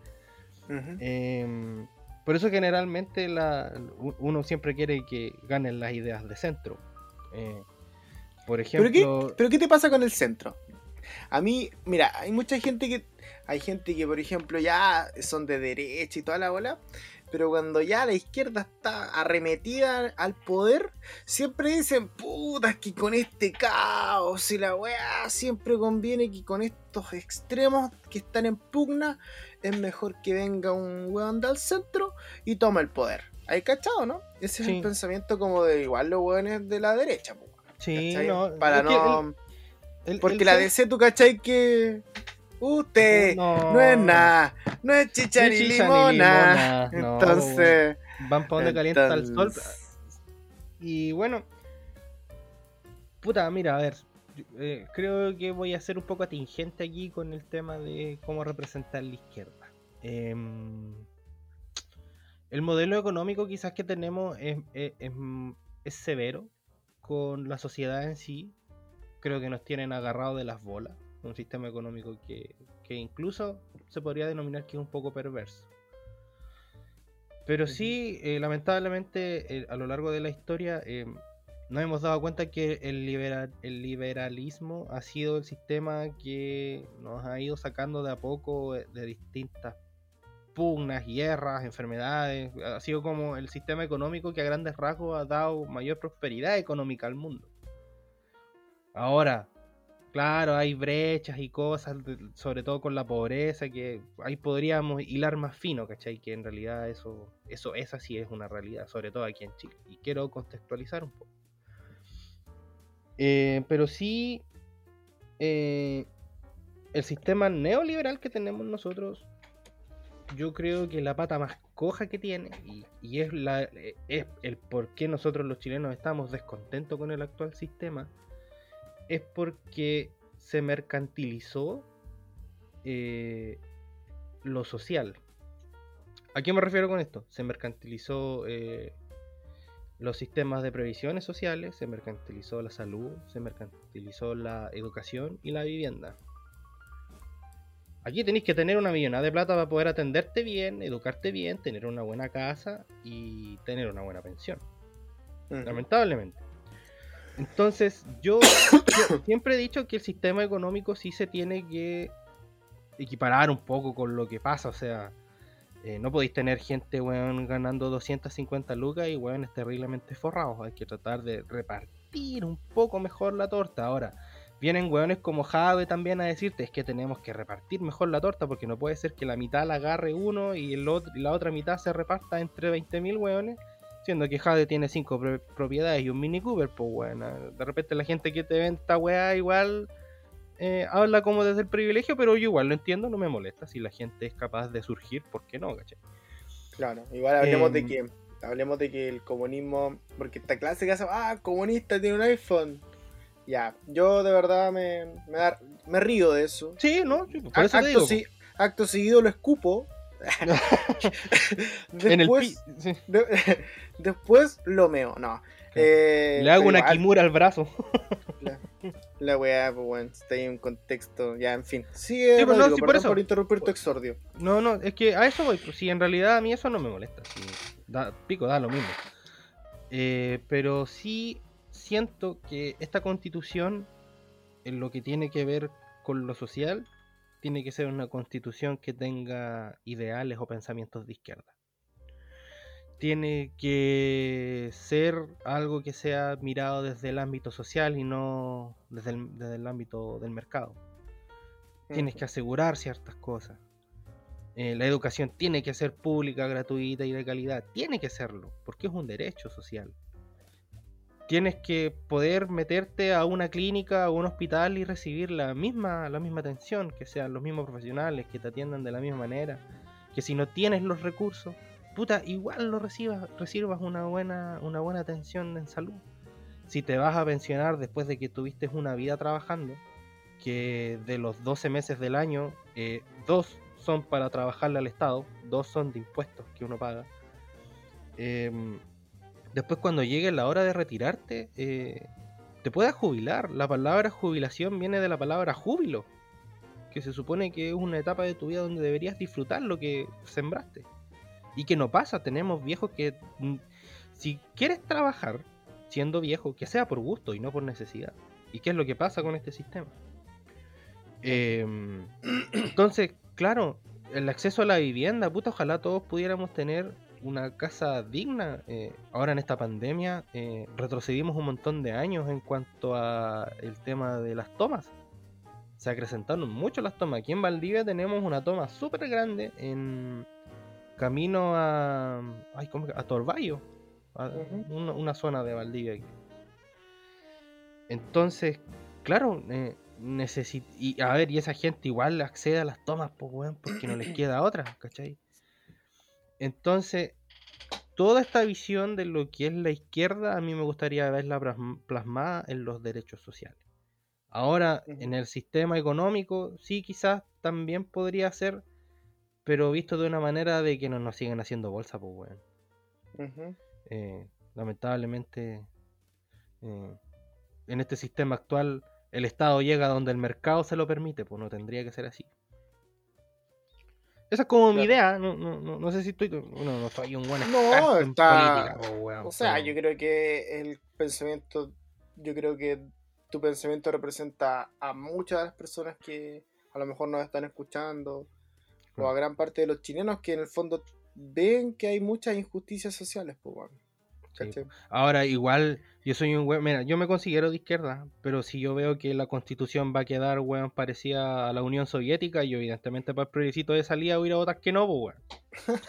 Em, por eso generalmente la, uno siempre quiere que ganen las ideas de centro. Eh, por ¿Pero qué, ejemplo, ¿Pero qué te pasa con el centro? A mí, mira, hay mucha gente que. Hay gente que, por ejemplo, ya son de derecha y toda la bola. Pero cuando ya la izquierda está arremetida al poder, siempre dicen, puta, es que con este caos y la weá, siempre conviene que con estos extremos que están en pugna, es mejor que venga un weón del centro y tome el poder. ¿Hay cachado, no? Ese es el pensamiento como de igual los weones de la derecha, po, sí, no, Para no. el- el- Porque el la DC, tú cachai que. Usted no, es nada, no es chicha Ni ni chicha ni limona. no, Entonces. van para donde calienta el sol. Y bueno, puta, mira, a ver, eh, creo que voy a ser un poco atingente aquí con el tema de cómo representar la izquierda. Em, el modelo económico quizás que tenemos es, es- es- es severo con la sociedad en sí. Creo que nos tienen agarrados de las bolas. Un sistema económico que, que incluso se podría denominar que es un poco perverso. Pero sí, eh, lamentablemente, a lo largo de la historia, eh, nos hemos dado cuenta que el, el liberalismo ha sido el sistema que nos ha ido sacando de a poco de distintas pugnas, guerras, enfermedades. Ha sido como el sistema económico que a grandes rasgos ha dado mayor prosperidad económica al mundo. Ahora, claro, hay brechas y cosas, sobre todo con la pobreza, que ahí podríamos hilar más fino, ¿cachai? Que en realidad eso, eso, esa sí es una realidad, sobre todo aquí en Chile. Y quiero contextualizar un poco. Eh, pero sí, eh, el sistema neoliberal que tenemos nosotros yo creo que la pata más coja que tiene, y, es, la, es el por qué nosotros los chilenos estamos descontentos con el actual sistema, es porque se mercantilizó eh, lo social. ¿A qué me refiero con esto? Se mercantilizó eh, los sistemas de previsiones sociales, se mercantilizó la salud, se mercantilizó la educación y la vivienda. Aquí tenéis que tener una millonada de plata para poder atenderte bien, educarte bien, tener una buena casa y tener una buena pensión. Lamentablemente. Entonces, yo, siempre he dicho que el sistema económico sí se tiene que equiparar un poco con lo que pasa. O sea, eh, no podéis tener gente, weón, ganando 250 lucas y, weón, terriblemente forrados. Hay que tratar de repartir un poco mejor la torta. Ahora, vienen weones como Jade también a decirte es que tenemos que repartir mejor la torta porque no puede ser que la mitad la agarre uno y, el otro, la otra mitad se reparta entre 20.000 weones, siendo que Jade tiene cinco propiedades y un Mini Cooper, pues bueno, de repente la gente que te venta weá igual eh, habla como desde el privilegio, pero yo igual lo entiendo, no me molesta si la gente es capaz de surgir, ¿por qué no, caché? Claro, igual hablemos de em, que hablemos de que el comunismo, porque esta clase que hace, ah, comunista tiene un iPhone, ya, yo de verdad me, me, río de eso. Sí, ¿no? por eso acto, acto seguido lo escupo. después, después lo meo, no. Eh, Le hago una kimura al brazo. la, weá, pues bueno, está ahí en un contexto, ya, en fin. Sí, sí pues no, por, eso. por interrumpir tu exordio. No, no, es que a eso voy, pues sí, en realidad a mí eso no me molesta. da, pico, da lo mismo. Eh, pero sí siento que esta constitución, en lo que tiene que ver con lo social, tiene que ser una constitución que tenga ideales o pensamientos de izquierda. Tiene que ser algo que sea mirado desde el ámbito social y no desde el, ámbito del mercado. Tienes que asegurar ciertas cosas. Eh, la educación tiene que ser pública, gratuita y de calidad. Tiene que serlo, porque es un derecho social tienes que poder meterte a una clínica o un hospital y recibir la misma, la misma atención, que sean los mismos profesionales, que te atiendan de la misma manera, que si no tienes los recursos, puta, igual lo recibas, recibas una buena, una buena atención en salud. Si te vas a pensionar después de que tuviste una vida trabajando, que de los 12 meses del año, eh, dos son para trabajarle al Estado, dos son de impuestos que uno paga. Eh, después cuando llegue la hora de retirarte, eh, te puedas jubilar. La palabra jubilación viene de la palabra júbilo, que se supone que es una etapa de tu vida donde deberías disfrutar lo que sembraste. Y que no pasa, tenemos viejos que mm, si quieres trabajar siendo viejo, que sea por gusto y no por necesidad. ¿Y qué es lo que pasa con este sistema? Em, entonces, claro, el acceso a la vivienda, puta, ojalá todos pudiéramos tener una casa digna. Eh, ahora en esta pandemia eh, retrocedimos un montón de años en cuanto a el tema de las tomas. Se acrecentaron mucho las tomas. Aquí en Valdivia tenemos una toma súper grande en camino a, ay, a Torballo, una, zona de Valdivia. Entonces, claro, eh, y a ver, y esa gente igual accede a las tomas, pues, porque no les queda otra, ¿cachai? Entonces, toda esta visión de lo que es la izquierda, a mí me gustaría verla plasmada en los derechos sociales. Ahora, en el sistema económico, sí, quizás también podría ser, pero visto de una manera de que no nos siguen haciendo bolsa, pues, bueno. Eh, lamentablemente, eh, en este sistema actual, el Estado llega donde el mercado se lo permite, pues no tendría que ser así. Esa es como mi idea, no, no, no, no, sé si estoy. No, no soy un buen no, está... política. o sea, yo creo que el pensamiento. Yo creo que tu pensamiento representa a muchas de las personas que a lo mejor nos están escuchando, o a gran parte de los chilenos que en el fondo ven que hay muchas injusticias sociales, pues bueno. Ahora, igual, yo soy un weón, mira, yo me considero de izquierda, pero si yo veo que la constitución va a quedar, weón, parecida a la Unión Soviética, yo evidentemente para el plebiscito de salida voy a ir a votar que no, pues, weón.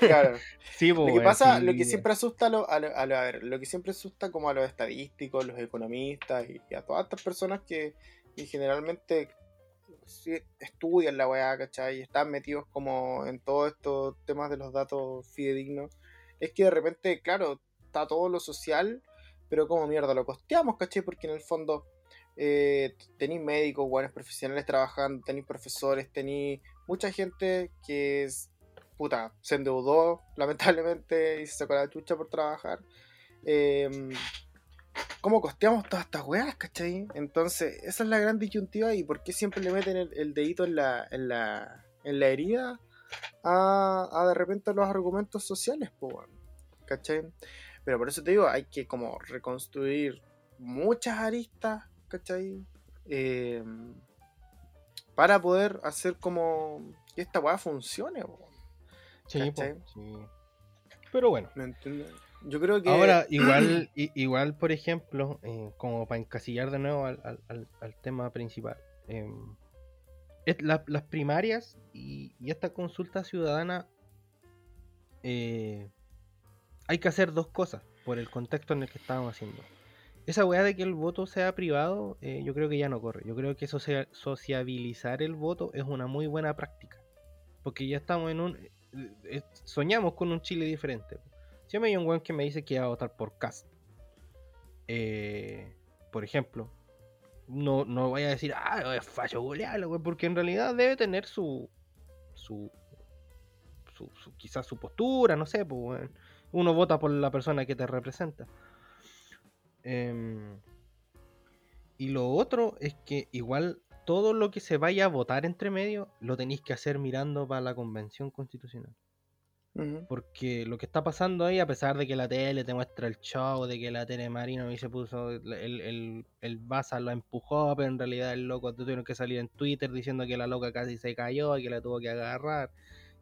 claro. Sí, pues, lo que pasa, lo que siempre asusta a, lo, a, a, ver, lo que siempre asusta como a los estadísticos, los economistas y, a todas estas personas que generalmente estudian la weá, ¿cachai? Y están metidos como en todos estos temas de los datos fidedignos es que de repente, claro, está todo lo social, pero como mierda lo costeamos, ¿cachai? Porque en el fondo eh, tenéis médicos, buenos profesionales trabajando, tenéis profesores, tenéis mucha gente que es, puta, se endeudó lamentablemente y se sacó la chucha por trabajar. Em, ¿Cómo costeamos todas estas weas, cachai? Entonces, esa es la gran disyuntiva y por qué siempre le meten el, dedito en la, en la, en la herida a, de repente los argumentos sociales, pues, ¿cachai? Pero por eso te digo, hay que como reconstruir muchas aristas, ¿cachai? Em, para poder hacer como que esta weá funcione, sí, Pero bueno. Yo creo que. Ahora, igual, igual por ejemplo, eh, como para encasillar de nuevo al, al tema principal. Eh, las primarias y, esta consulta ciudadana eh, hay que hacer dos cosas por el contexto en el que estábamos haciendo. Esa weá de que el voto sea privado, eh, yo creo que ya no corre. Yo creo que sociabilizar el voto es una muy buena práctica. Porque ya estamos en un. Eh, soñamos con un Chile diferente. Si me hay un weón que me dice que va a votar por Cast, por ejemplo, no, no vaya a decir, ah, es fallo golearlo, porque en realidad debe tener su, su, su, quizás su postura, no sé, pues, uno vota por la persona que te representa. Em, y lo otro es que igual todo lo que se vaya a votar entre medio lo tenéis que hacer mirando para la convención constitucional. Porque lo que está pasando ahí, a pesar de que la tele te muestra el show, de que la tele marino y se puso, el, el, el Baza lo empujó, pero en realidad el loco tuvieron que salir en Twitter diciendo que la loca casi se cayó y que la tuvo que agarrar,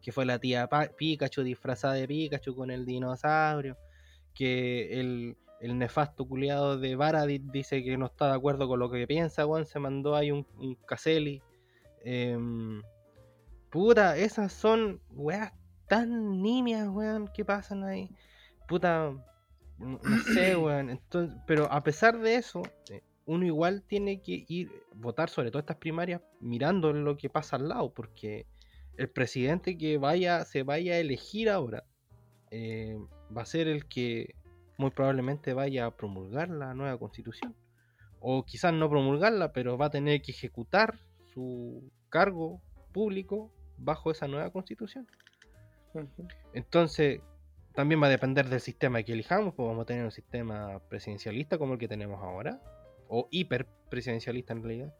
que fue la tía Pikachu disfrazada de Pikachu con el dinosaurio, que el, el nefasto culiado de Varadit dice que no está de acuerdo con lo que piensa, Juan, se mandó ahí un, un Caselli. Em, puta, esas son weas tan nimias, weón, que pasan ahí. Puta, no, sé, weón. Entonces, pero a pesar de eso, eh, uno igual tiene que ir, votar sobre todo estas primarias, mirando lo que pasa al lado, porque el presidente que vaya, se vaya a elegir ahora, eh, va a ser el que muy probablemente vaya a promulgar la nueva constitución. O quizás no promulgarla, pero va a tener que ejecutar su cargo público bajo esa nueva constitución. Entonces, también va a depender del sistema que elijamos, pues vamos a tener un sistema presidencialista como el que tenemos ahora, o hiperpresidencialista en realidad.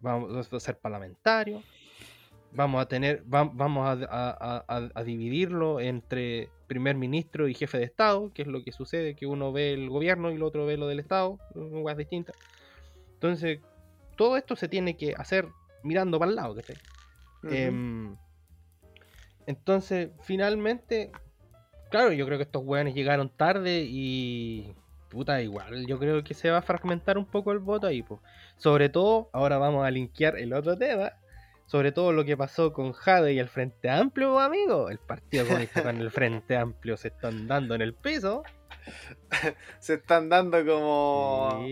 Vamos a ser parlamentario, vamos a tener, vamos a, dividirlo entre primer ministro y jefe de Estado, que es lo que sucede, que uno ve el gobierno y el otro ve lo del Estado, cosas distintas. Entonces, todo esto se tiene que hacer mirando para el lado, que entonces, finalmente, claro, yo creo que estos weones llegaron tarde y. Puta, igual, yo creo que se va a fragmentar un poco el voto ahí, pues. Sobre todo, ahora vamos a linkear el otro tema. Sobre todo lo que pasó con Jade y el Frente Amplio, amigo. El Partido con el Frente Amplio se están dando en el piso. se están dando como.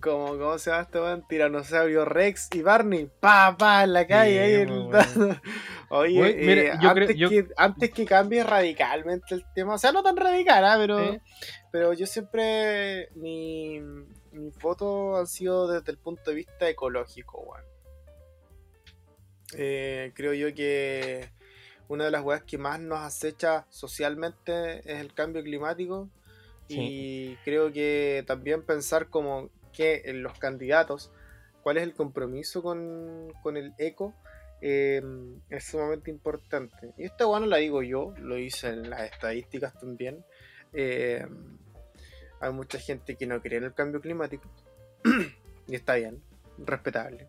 como ¿Cómo se llama este weón? Tiranosaurio Rex y Barney. Pa, pa, en la calle. ahí Oye, eh, antes, que, cambie radicalmente el tema. O sea, no tan radical, ¿ah? pero, pero yo siempre. Mi, mi foto han sido desde el punto de vista ecológico, weón. Eh, creo yo que una de las weas que más nos acecha socialmente es el cambio climático y creo que también pensar como que en los candidatos, cuál es el compromiso con, el eco eh, es sumamente importante. Y esta bueno la digo yo, lo hice en las estadísticas también. Eh, hay mucha gente que no cree en el cambio climático. y está bien, respetable.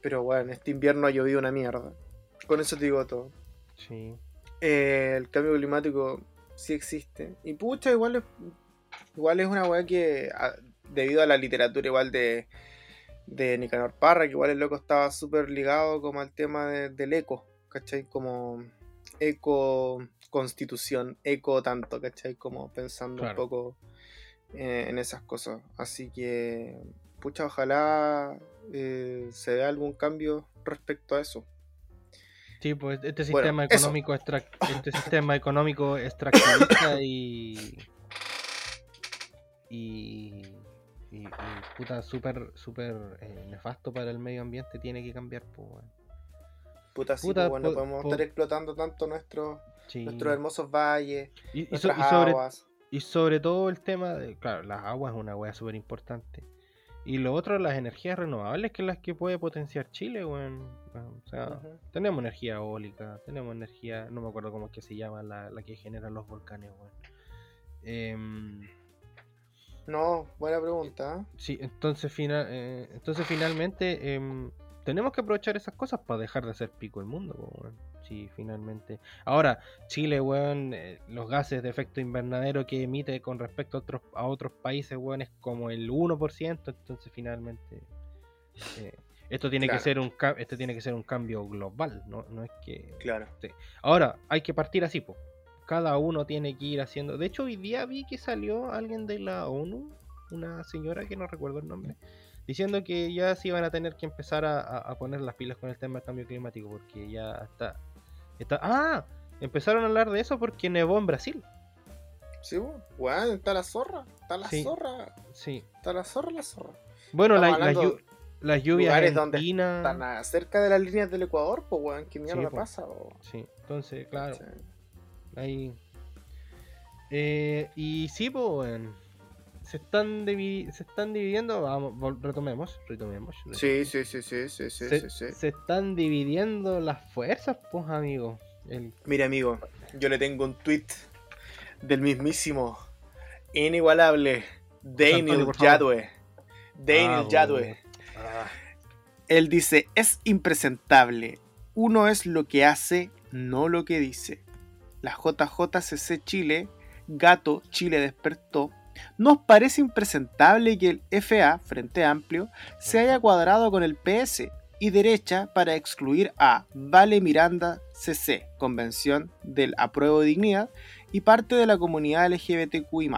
Pero bueno, este invierno ha llovido una mierda. Con eso te digo todo. Sí. Eh, el cambio climático sí existe. Y pucha, igual es, igual es una weá que, a- debido a la literatura igual de, de Nicanor Parra, que igual el loco estaba súper ligado como al tema de- del eco, ¿cachai? Como eco constitución, eco tanto, ¿cachai? Como pensando un poco eh, en esas cosas. Así que, pucha, ojalá eh, se vea algún cambio respecto a eso. Sí, pues este sistema económico extrac- este sistema económico extractivista y y, y, y puta súper súper eh, nefasto para el medio ambiente tiene que cambiar, pues. Puta, sí, Puta, pues, bueno, po- podemos po- estar explotando tanto nuestros Sí. nuestros hermosos valles, Y, y so- nuestras y sobre, y sobre todo el tema de, claro, las aguas es una wea súper importante. Y lo otro, las energías renovables, que es las que puede potenciar Chile, weón. O sea, tenemos energía eólica, tenemos energía, no me acuerdo cómo es que se llama, la, la que genera los volcanes, weón. Em, No, buena pregunta. ¿eh? sí, entonces, fina- eh, entonces finalmente em, tenemos que aprovechar esas cosas para dejar de hacer pico el mundo, weón. Sí, finalmente. Ahora, Chile, weón, eh, los gases de efecto invernadero que emite con respecto a otros, a otros países, weón, es como el 1%, entonces finalmente... eh, esto tiene Claro. que ser un esto tiene que ser un cambio global, no, no es que Claro. Ahora, hay que partir así, po. Cada uno tiene que ir haciendo. De hecho, hoy día vi que salió alguien de la ONU, una señora que no recuerdo el nombre, diciendo que ya se iban a tener que empezar a, a- a poner las pilas con el tema del cambio climático, porque ya está, está. ¡Ah! Empezaron a hablar de eso porque nevó en Brasil. Sí, weón, está la zorra, está la Sí. zorra, Sí. está la zorra, la zorra. Bueno, la- Estamos las hablando llu- las lluvias lugares en donde. Están cerca de las líneas del Ecuador, pues weón, qué mierda po. pasa, po? Sí, entonces, claro. Sí. Ahí. Eh, y sí, pues, weón. Se están, se están dividiendo. Vamos, retomemos, retomemos. Sí, sí, sí, sí, sí, sí, se, sí, sí. se están dividiendo las fuerzas, pues, amigo. El, Mira, amigo, yo le tengo un tweet del mismísimo, inigualable, Daniel Antonio. Yadwe. Daniel Ah, Yadwe. ah, Él dice, es impresentable. Uno es lo que hace, no lo que dice. La JJCC Chile, Gato Chile despertó. Nos parece impresentable que el FA, Frente Amplio, se haya cuadrado con el PS y derecha para excluir a Vale Miranda CC, Convención del Apruebo de Dignidad, y parte de la comunidad LGBTQI,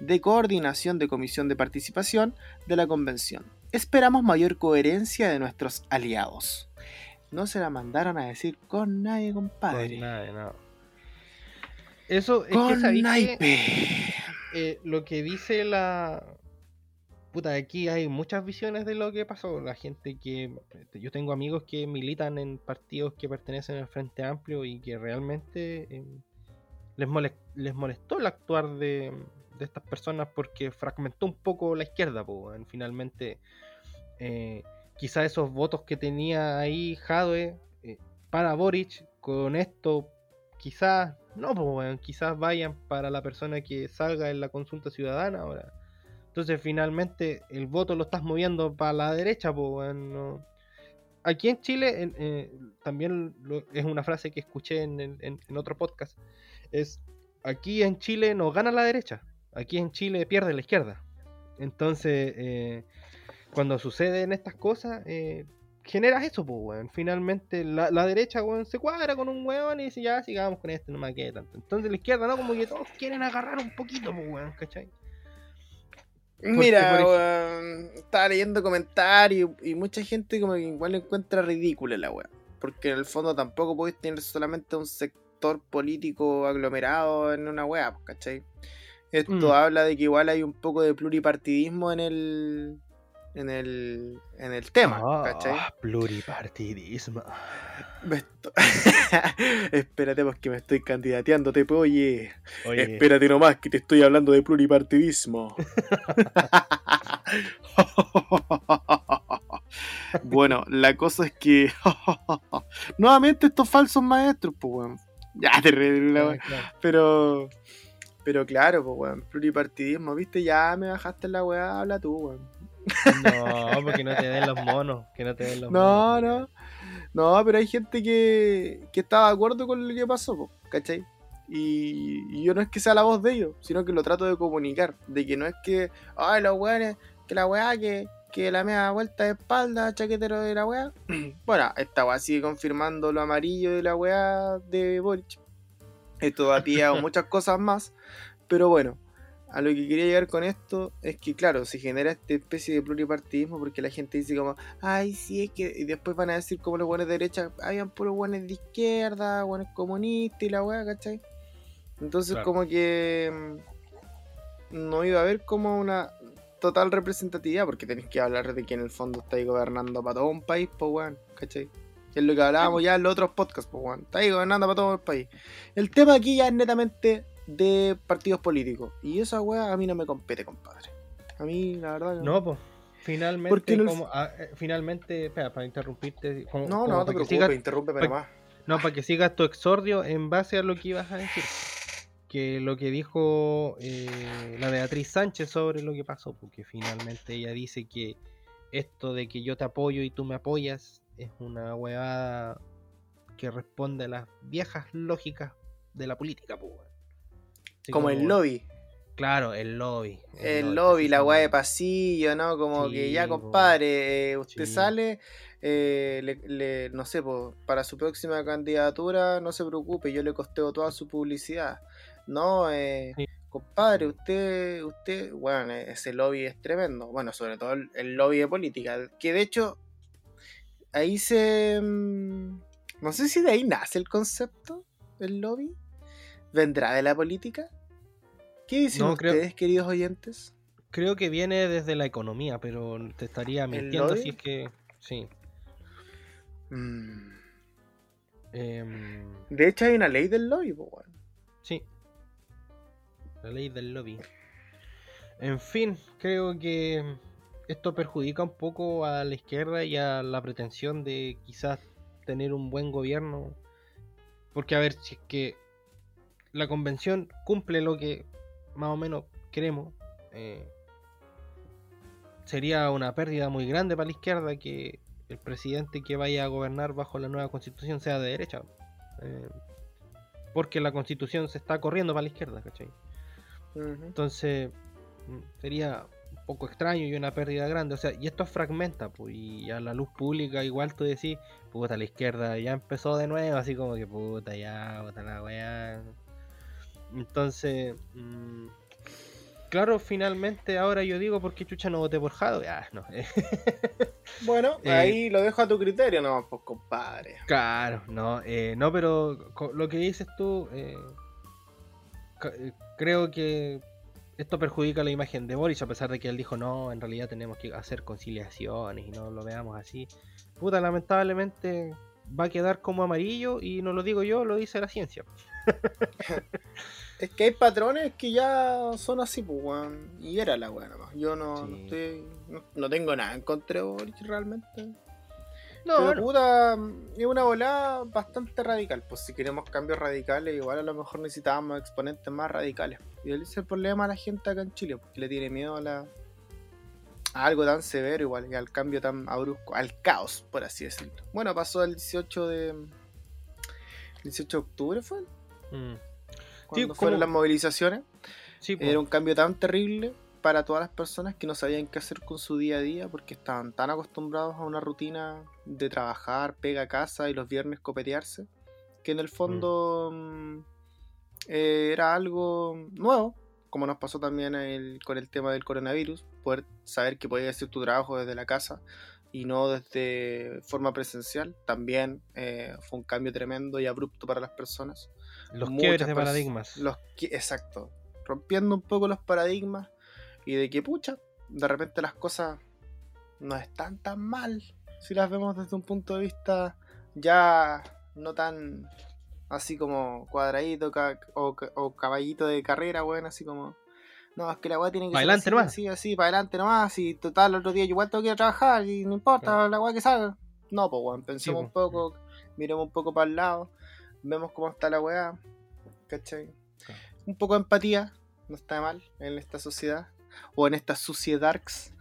de coordinación de comisión de participación de la convención. Esperamos mayor coherencia de nuestros aliados. No se la mandaron a decir con nadie, compadre. con nada, no. Eso es que Con ¿sabéis qué? naipe. Eh, lo que dice la. Puta, aquí hay muchas visiones de lo que pasó. La gente que. Yo tengo amigos que militan en partidos que pertenecen al Frente Amplio y que realmente eh, les, molest- les molestó el actuar de, estas personas porque fragmentó un poco la izquierda. weón. Finalmente, eh, quizá esos votos que tenía ahí Jadwe eh, para Boric, con esto quizás no, pues weón, quizás vayan para la persona que salga en la consulta ciudadana ahora. Entonces finalmente el voto lo estás moviendo para la derecha, pues weón, no. Aquí en Chile, eh, también es una frase que escuché en otro podcast, es aquí en Chile no gana la derecha, aquí en Chile pierde la izquierda. Entonces, eh, cuando suceden estas cosas, eh, generas eso, pues, weón. Finalmente la, la derecha, weón, se cuadra con un weón y dice, ya, sigamos con este, no me quede tanto. Entonces la izquierda, ¿no? Como que todos quieren agarrar un poquito, pues, weón, ¿cachai? Mira, weón, estaba leyendo comentarios y mucha gente como que igual encuentra ridícula la weá. Porque en el fondo tampoco podéis tener solamente un sector político aglomerado en una weá, ¿cachai? Esto Mm. habla de que igual hay un poco de pluripartidismo en el en el en el tema, ¿cachai? Ah, pluripartidismo. Esto- Espérate porque me estoy candidateando, te oye. Oye, Espérate nomás que te estoy hablando de pluripartidismo. bueno, la cosa es que. Nuevamente estos falsos maestros, pues, weón. Ya, terrible, weón. Pero. Pero claro, pues, weón. Pluripartidismo, ¿viste? Ya me bajaste la weá, habla tú, weón. No, porque no te den los monos. Que no te den los no, monos. no. No, pero hay gente que, que está de acuerdo con lo que pasó, po, ¿cachai? Y, y yo no es que sea la voz de ellos, sino que lo trato de comunicar. De que no es que, ay, los weones, que la weá, que, que la media vuelta de espalda, chaquetero de la weá. bueno, esta weá sigue confirmando lo amarillo de la weá de Boric. Esto ha pillado muchas cosas más. Pero bueno, a lo que quería llegar con esto es que, claro, se genera esta especie de pluripartidismo porque la gente dice como, ay, sí, es que. Y después van a decir como los buenos de derecha, habían puros buenos de izquierda, buenos comunistas y la weá, ¿cachai? Entonces, Claro. como que. mm, No iba a haber como una total representatividad porque tenéis que hablar de que en el fondo estáis gobernando para todo un país, pues weón, ¿cachai? Que es lo que hablábamos ya en los otros podcasts, pues weón. Estáis gobernando para todo el país. El tema aquí ya es netamente de partidos políticos. Y esa weá a mí no me compete, compadre. A mí, la verdad. que No, pues. Finalmente, Porque el- como, ah, eh, finalmente, espera, para interrumpirte. como- No, como no, no te para preocupes, sigas- interrúmpeme pa- nomás. No, para que sigas tu exordio en base a lo que ibas a decir. Que lo que dijo eh, la Beatriz Sánchez sobre lo que pasó, porque finalmente ella dice que esto de que yo te apoyo y tú me apoyas es una huevada que responde a las viejas lógicas de la política, pues. Así Como el lobby. Claro, el lobby. El lobby, la weá de pasillo, ¿no? Como Sí, que ya, compadre, eh, usted Sí. sale, eh, le, le- no sé, po, para su próxima candidatura, no se preocupe, yo le costeo toda su publicidad. No, eh, Sí. compadre, usted, usted, bueno, ese lobby es tremendo. Bueno, sobre todo el, el lobby de política, que de hecho, ahí se... mm, No sé si de ahí nace el concepto, el lobby. ¿Vendrá de la política? ¿Qué dicen No, creo- ustedes, queridos oyentes? Creo que viene desde la economía, pero te estaría mintiendo si es que. Sí. Mm. Em, De hecho, hay una ley del lobby, weón. sí. La ley del lobby. En fin, creo que esto perjudica un poco a la izquierda y a la pretensión de quizás tener un buen gobierno. Porque a ver, si es que la convención cumple lo que más o menos queremos, eh, sería una pérdida muy grande para la izquierda que el presidente que vaya a gobernar bajo la nueva constitución sea de derecha. Eh, porque la constitución se está corriendo para la izquierda, ¿cachai? Entonces mm, sería un poco extraño y una pérdida grande. O sea, y esto fragmenta, pues, y a la luz pública igual tú decís, puta, la izquierda ya empezó de nuevo, así como que puta, ya, puta la weá. Entonces, mm, claro, finalmente ahora yo digo, ¿por qué chucha no voté por Jado? Ya, no. Bueno, Eh, ahí lo dejo a tu criterio, no, pues compadre. Claro, no, eh, no, pero lo que dices tú, eh, eh, creo que esto perjudica la imagen de Boris, a pesar de que él dijo, no, en realidad tenemos que hacer conciliaciones y no lo veamos así. Puta, lamentablemente va a quedar como amarillo y no lo digo yo, lo dice la ciencia. Es que hay patrones que ya son así, pues, weón. Y era la weá nomás. Yo no, no estoy. No, no tengo nada en contra de Boric realmente. No, Pero bueno, puta, es una volada bastante radical. Pues si queremos cambios radicales, igual a lo mejor necesitábamos exponentes más radicales. Y ese es el problema a la gente acá en Chile, porque le tiene miedo a la a algo tan severo igual, y al cambio tan brusco, al caos, por así decirlo. Bueno, pasó el 18 de 18 de octubre fue, mm, cuando fueron las movilizaciones. sí, pues, Era un cambio tan terrible para todas las personas que no sabían qué hacer con su día a día porque estaban tan acostumbrados a una rutina de trabajar, pega a casa y los viernes copetearse, que en el fondo mm, eh, era algo nuevo, como nos pasó también el- con el tema del coronavirus, poder saber que podías hacer tu trabajo desde la casa y no desde forma presencial, también eh, fue un cambio tremendo y abrupto para las personas los quiebres de paradigmas. Los exacto. Rompiendo un poco los paradigmas y de que, pucha, de repente las cosas no están tan mal si las vemos desde un punto de vista ya no tan así como cuadradito ca- o, ca- o caballito de carrera, bueno, así como No, es que la weá tiene que Pa' ser adelante así, nomás. así, así, para adelante nomás. Y total, el otro día yo igual tengo que ir a trabajar y no importa la weá que salga. No, pues weón, pensemos Sí, un po. poco, miremos un poco para el lado, vemos cómo está la weá, ¿cachai? Un poco de empatía, no está mal en esta sociedad, o en estas sociedades,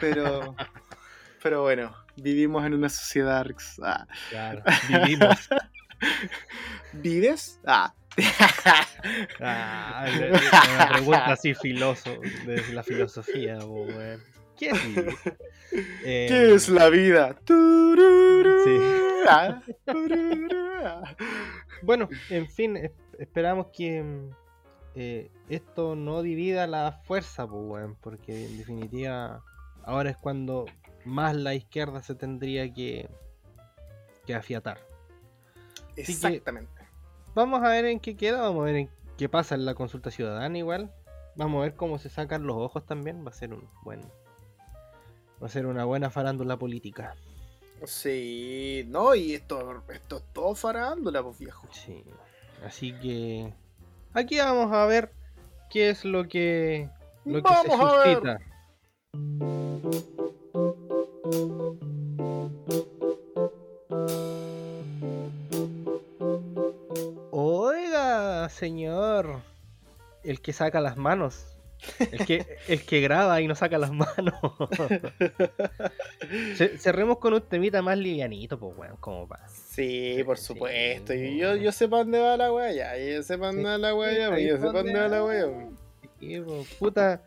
pero, pero bueno, vivimos en una sociedad. Ah. Claro, vivimos. ¿Vives? Ah. Ah, una pregunta así filoso, de la filosofía, weón. ¿Qué es vivir? Eh, ¿Qué es la vida? Sí. Ah. Bueno, en fin, es- esperamos que mm, eh, esto no divida la fuerza, pues, porque en definitiva ahora es cuando más la izquierda se tendría que, que afiatar. que- Exactamente. Vamos a ver en qué queda, vamos a ver en qué pasa en la consulta ciudadana igual. Vamos a ver cómo se sacan los ojos también, va a ser un buen va a ser una buena farándula política. Sí, no, y esto, esto es todo farándula, pues viejo. Sí. Así que aquí vamos a ver qué es lo que lo que se Vamos a ver. suscita. Oiga, señor, el que saca las manos. El que, el que graba y no saca las manos. Ce- Cerremos con un temita más livianito, pues, weón, como va. Sí, por Sí. supuesto. Y yo, yo sé para dónde va la wea ya. Yo sé para dónde va la ya. pues, Yo sé para dónde va la. Sí, po, puta,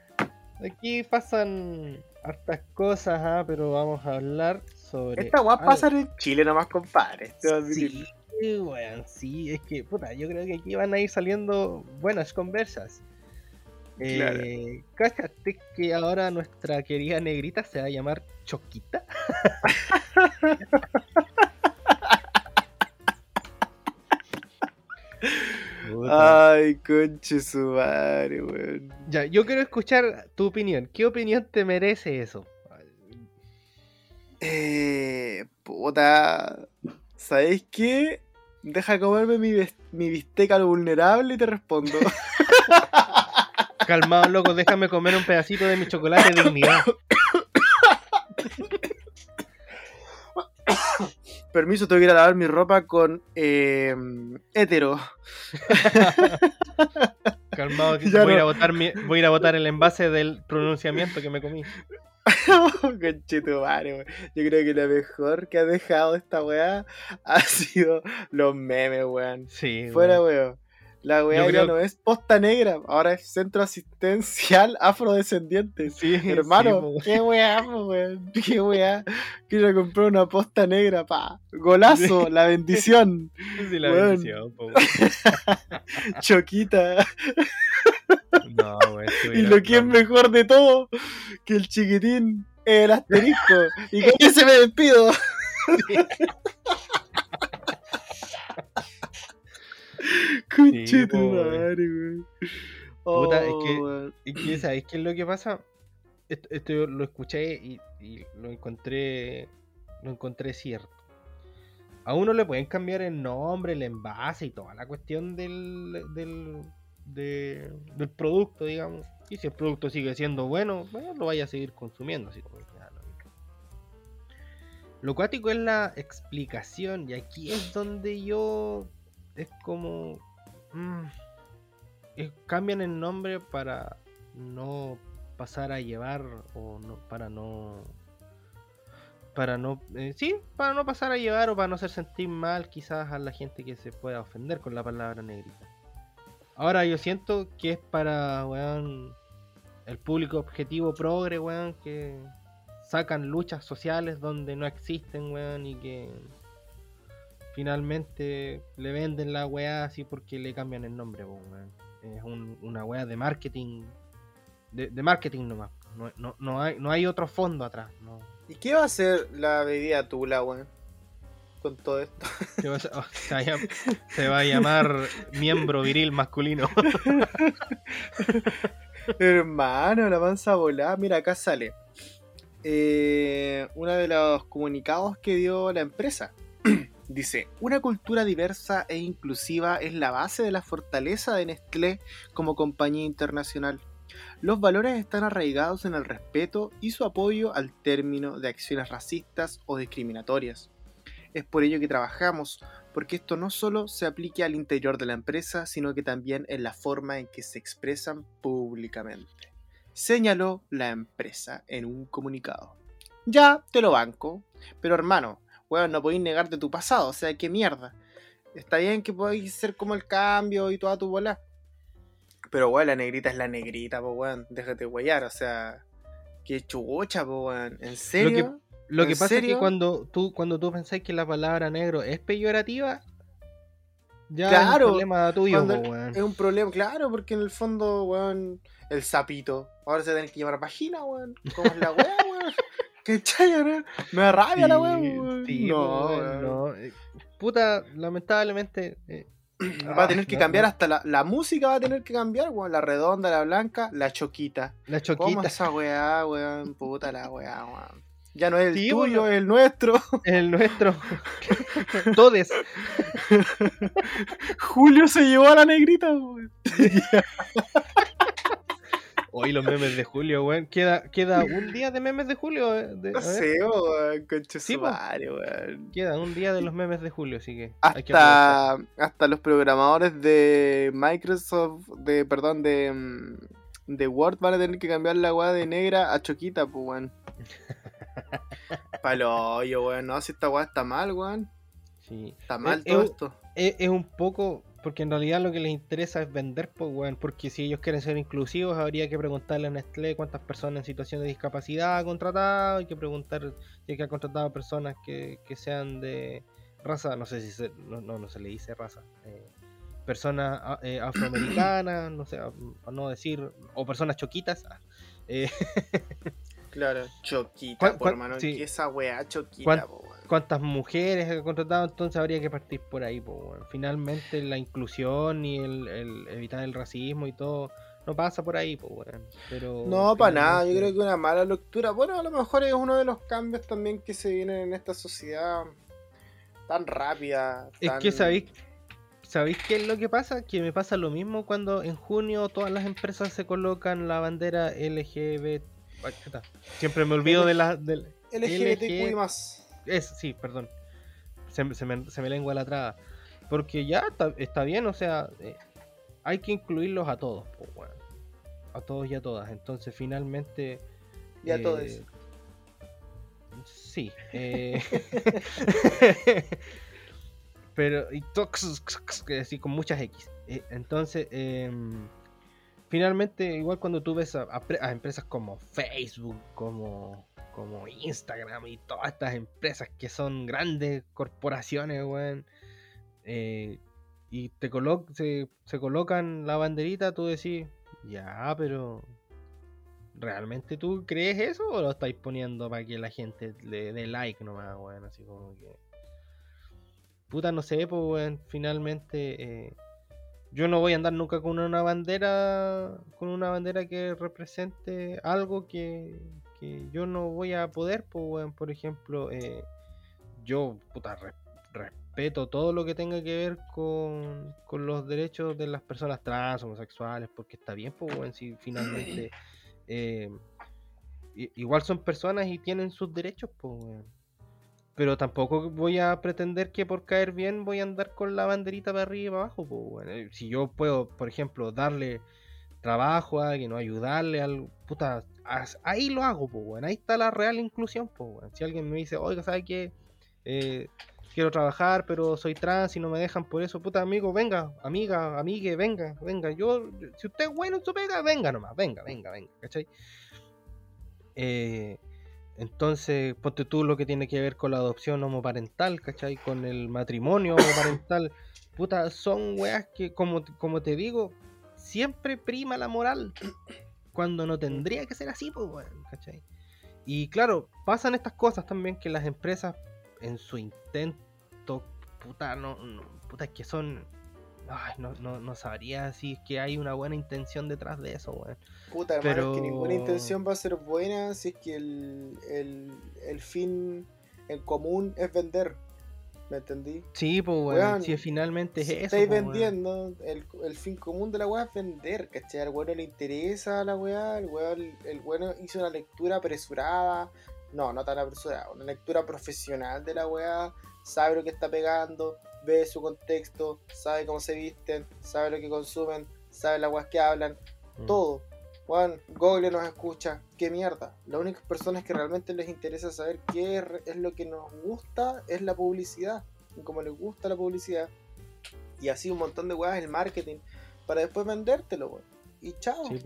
aquí pasan hartas cosas, ah, pero vamos a hablar sobre. Esta algo- pasa en Chile nomás, compadre. Sí, weón, sí, es que, puta, yo creo que aquí van a ir saliendo buenas conversas. Claro. Eh, cáchate que ahora nuestra querida negrita se va a llamar Choquita. Ay, conche su madre, weón. Ya, yo quiero escuchar tu opinión. ¿Qué opinión te merece eso? Eh, puta. ¿Sabéis qué? Deja comerme mi, mi bisteca al vulnerable y te respondo. Calmado, loco, déjame comer un pedacito de mi chocolate de dignidad. Permiso, tengo que ir a lavar mi ropa con eh, hétero. Calmado, voy, a ir no. a botar mi- voy a ir a botar el envase del pronunciamiento que me comí. Conchetumare, weón. Yo creo que lo mejor que ha dejado esta weá ha sido los memes, weón. Sí, Fuera, weón. weón. La weá ya no es posta negra, ahora es centro asistencial afrodescendiente. Sí, Hermano, sí, qué weá, weón. Qué weá. Quiero comprar una posta negra, pa. Golazo, la bendición. Sí, la weón. bendición, po, weón. Choquita. No, weón, Y lo que es mejor de todo, que el chiquitín es el asterisco. y con ese me despido. Conche tu madre, weón. Puta, es Oh, que- weón. ¿Y qué, sabes qué es lo que pasa? Esto, esto yo lo escuché y, y lo encontré lo encontré cierto. A uno le pueden cambiar el nombre, el envase y toda la cuestión del, del, de- del producto, digamos. Y si el producto sigue siendo bueno, bueno, lo vaya a seguir consumiendo. Así como que. Lo cuático es la explicación, y aquí es donde yo es como. mm, cambian el nombre para no pasar a llevar o no, para no para no eh, sí para no pasar a llevar o para no hacer sentir mal quizás a la gente que se pueda ofender con la palabra negrita ahora yo siento que es para weón, el público objetivo progre weón, que sacan luchas sociales donde no existen weón, y que finalmente le venden la weá así porque le cambian el nombre weón. es un- una weá de marketing de, de marketing nomás no, no, no hay, no hay otro fondo atrás no. ¿Y qué va a hacer la bebida tula, weón? Con todo esto. Va, a- se va a llamar miembro viril masculino Hermano, la panza volada. Mira, acá sale. Eh, uno de los comunicados que dio la empresa. Dice, una cultura diversa e inclusiva es la base de la fortaleza de Nestlé como compañía internacional. Los valores están arraigados en el respeto y su apoyo al término de acciones racistas o discriminatorias. Es por ello que trabajamos, porque esto no solo se aplique al interior de la empresa, sino que también en la forma en que se expresan públicamente. Señaló la empresa en un comunicado. Ya, te lo banco, pero hermano, weón, no podéis negarte tu pasado, o sea, qué mierda. Está bien que podéis ser como el cambio y toda tu bola. Pero weón, la negrita es la negrita, po weón. Déjate huellar, o sea. Qué chucha, po weón. ¿En serio? Lo que pasa es que cuando tú, cuando tú pensás que la palabra negro es peyorativa, ya es un problema tuyo, weón. Es un problema, claro, porque en el fondo, weón, el sapito. Ahora se tiene que llamar vagina, weón. ¿Cómo es la weá, weón? ¿Qué chaya, Me da rabia la weón. no, no. Eh, puta, lamentablemente. Eh, va a tener que cambiar hasta la, la, música va a tener que cambiar, weón. La redonda, la blanca, la choquita. La choquita. ¿Cómo esa weá, weón? Puta la weá, weón. Ya no es el tuyo, es el nuestro. El nuestro. Todes. Julio se llevó a la negrita, Hoy los memes de Julio, weón. Queda, queda un día de memes de Julio. Eh, de, no sé, weón, sí, weón. Queda un día de los memes de Julio, así que. Hasta, hasta los programadores de Microsoft, de, perdón, de, mm, de Word van a tener que cambiar la weá de negra a choquita, pues, weón. Palo yo, weón. No, si esta weá está mal, weón. Sí. Está mal todo esto. Es, un poco. Porque en realidad lo que les interesa es vender, pues, weón. Porque si ellos quieren ser inclusivos, habría que preguntarle a Nestlé cuántas personas en situación de discapacidad ha contratado. Hay que preguntar si es que ha contratado personas que, sean de raza. No sé si se, no, no, se le dice raza. Eh, personas eh, afroamericanas, no sé, a no decir. O personas choquitas. Ah, eh, Claro, choquita, por hermano. esa weá choquita, ¿Cuántas mujeres ha contratado? Entonces habría que partir por ahí, po, Finalmente la inclusión y el, evitar el racismo y todo no pasa por ahí, po, Pero no, para nada. Yo creo que una mala lectura. Bueno, a lo mejor es uno de los cambios también que se vienen en esta sociedad tan rápida. Es que sabéis. ¿Sabéis qué es lo que pasa? Que me pasa lo mismo cuando en junio todas las empresas se colocan la bandera LGBT Siempre me olvido de la. Del LGBTQI más. Es, sí, perdón. Se, me, se me lengua la traba. Porque ya está, bien, o sea, eh, hay que incluirlos a todos, a todos y a todas. Entonces, finalmente. Y a todos. Eh, sí. Eh, pero. Y tox, así con muchas X. entonces. Em, finalmente, igual cuando tú ves a, empresas como Facebook, como, como Instagram y todas estas empresas que son grandes corporaciones, weón, eh, y te se, se colocan la banderita, tú decís, ya, pero ¿realmente tú crees eso o lo estáis poniendo para que la gente le dé like nomás, weón? Así como que... Puta, no sé, pues, weón, finalmente... Eh, yo no voy a andar nunca con una bandera con una bandera que represente algo que, yo no voy a poder pues, por ejemplo eh, yo puta, respeto todo lo que tenga que ver con, los derechos de las personas trans homosexuales porque está bien pues si finalmente eh, igual son personas y tienen sus derechos pues pero tampoco voy a pretender que por caer bien voy a andar con la banderita para arriba y para abajo. Pues, Si yo puedo, por ejemplo, darle trabajo a alguien o ayudarle al puta, ahí lo hago, pues, bueno. ahí está la real inclusión. Pues, Si alguien me dice, oiga, ¿sabes qué? Eh, quiero trabajar, pero soy trans y no me dejan por eso, puta amigo, venga, amiga, amigue, venga, venga. Yo, si usted es bueno en su pega, venga nomás, venga, venga, venga, ¿cachai? Eh, entonces, ponte tú lo que tiene que ver con la adopción homoparental, ¿cachai? Con el matrimonio homoparental. Puta, son weas que, como, como te digo, siempre prima la moral. Cuando no tendría que ser así, pues, weón, ¿cachai? Y claro, pasan estas cosas también que las empresas, en su intento, puta, no, no puta, es que son Ay, no, no, no, sabría si es que hay una buena intención detrás de eso, weón. Puta, hermano, Pero... es que ninguna intención va a ser buena si es que el, el, el fin en común es vender. ¿Me entendí? Sí, pues, weón. Weón, Si finalmente es Si eso. estáis po, vendiendo, el, el fin común de la weá es vender, ¿cachai? Al weón le interesa la weá, el weón, el weón hizo una lectura apresurada, no, no tan apresurada, una lectura profesional de la weá, sabe lo que está pegando, ve su contexto, sabe cómo se visten, sabe lo que consumen, sabe las weas que hablan, Mm. todo. Weón, Google nos escucha, qué mierda. Las únicas personas que realmente les interesa saber qué es, lo que nos gusta es la publicidad. Y como les gusta la publicidad, y así un montón de weas, el marketing, para después vendértelo, weón. Y chao, Sí,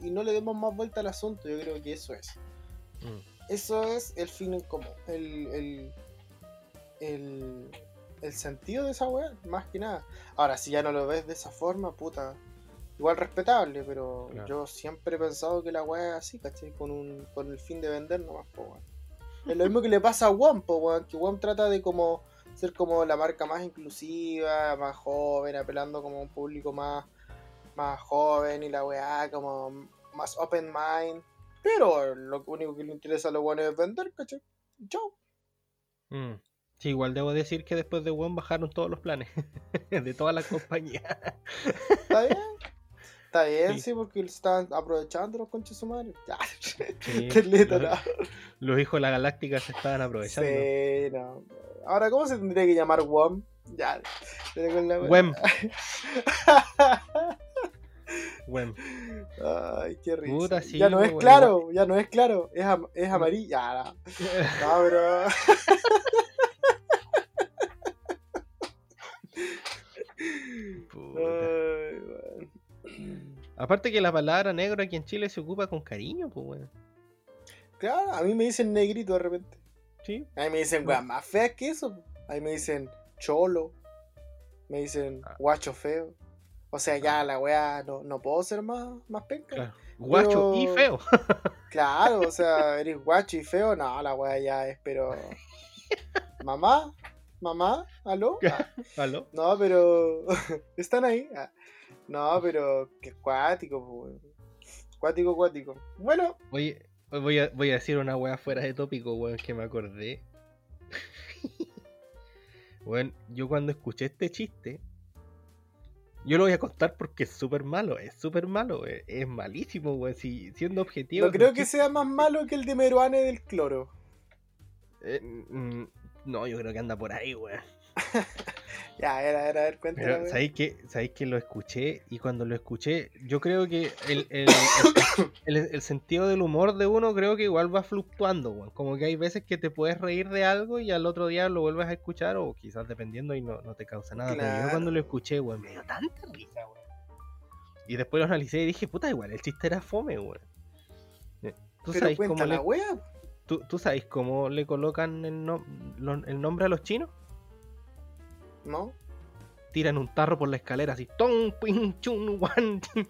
y, y no le demos más vuelta al asunto, yo creo que eso es. Mm. Eso es el fin en común, el, el, el, el sentido de esa weá, más que nada. Ahora, si ya no lo ves de esa forma, puta, igual respetable, pero Claro. yo siempre he pensado que la weá es así, ¿cachai? Con, un, con el fin de vender nomás, po, weón. Es lo mismo que le pasa a WOM, po, weón, que WOM trata de como ser como la marca más inclusiva, más joven, apelando como a un público más, más joven y la weá como más open mind. Pero lo único que le interesa a los buenos es vender, ¿cachai? Chao. Mm. Sí, igual debo decir que después de One bajaron todos los planes de todas las compañías. ¿Está bien? Está bien, Sí. sí, porque están aprovechando los conches humanos. Ya, Sí, no. los hijos de la galáctica se estaban aprovechando. Sí, no. Ahora, ¿cómo se tendría que llamar WOM? Ya. la- Wem. Wem. Ay, qué risa. Puta, sí, ya no es weón. claro, ya no es claro, es, am- es amarillo. Ya, no. No. Aparte que la palabra negro aquí en Chile se ocupa con cariño, pues weón. Claro, a mí me dicen negrito de repente. Sí. A mí me dicen weas más feas que eso. A mí me dicen cholo. Me dicen Ah. guacho feo. O sea, ya la wea no, no puedo ser más, más penca. Claro. Guacho y feo. Claro, o sea, eres guacho y feo. No, la wea ya es, pero. Mamá, mamá, aló. Ah, ¿Aló? no, pero. Están ahí. No, pero. Qué cuático. Cuático, cuático. Bueno, Oye, voy a, voy a decir una weá fuera de tópico, weón, que me acordé. Weón, yo cuando escuché este chiste, yo lo voy a contar porque es súper malo, es súper malo, es, es malísimo, weón, si, siendo objetivo. no creo que chiste- sea más malo que el de Meruane del cloro. eh, mm, no, yo creo que anda por ahí, weón. Ya, era, era, a ver, cuéntame. Pero, weón. ¿sabéis que, ¿sabéis que lo escuché? Y cuando lo escuché, yo creo que el, el, el- sentido del humor de uno creo que igual va fluctuando, weón. Como que hay veces que te puedes reír de algo y al otro día lo vuelves a escuchar o quizás dependiendo y no, no te causa nada. Pero yo cuando lo escuché, weón, me dio tanta risa, weón. Y después lo analicé y dije, puta, igual, el chiste era fome, weón. Eh, ¿Tú Pero sabes, cuenta cómo la le, wea. tú, tú sabes cómo le colocan el, no- el nombre a los chinos? ¿No? tiran un tarro por la escalera así, tong, ping, chun, wan.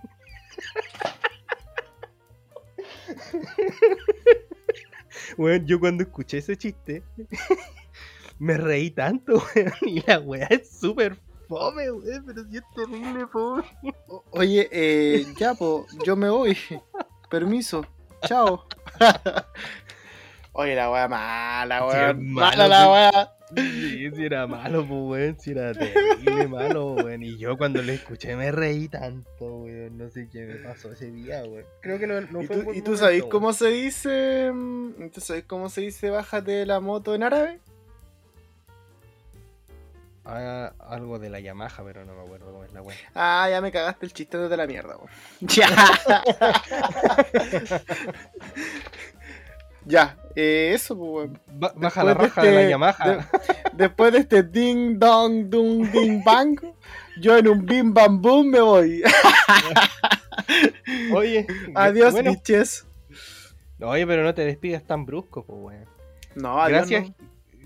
Weón, yo cuando escuché ese chiste, me reí tanto, weón, y la weá es súper fome, weón, pero sí es terrible fome. O- Oye, eh, ya, po, yo me voy. Permiso. Chao. Oye, la wea mala, weón. mala la wea. Sí, sí era malo, pues, weón, sí era terrible malo, weón, y yo cuando lo escuché me reí tanto, weón, no sé qué me pasó ese día, weón. Creo que no, no ¿Y fue tú, un buen y tú momento, sabés weón. cómo se dice? mm, ¿Tú sabés cómo se dice bájate de la moto en árabe? Ah, algo de la Yamaha, pero no me acuerdo cómo es la weá. Ah, ya me cagaste el chiste de la mierda, weón. Ya. ya, eh, eso, pues. Ba- baja la raja de la este- Yamaha. de- después de este ding dong dung ding bang, yo en un bim bam boom me voy. Oye, Adiós, bueno, bitches. oye, pero no te despidas tan brusco, pues, weón. No, adiós. Gracias, no.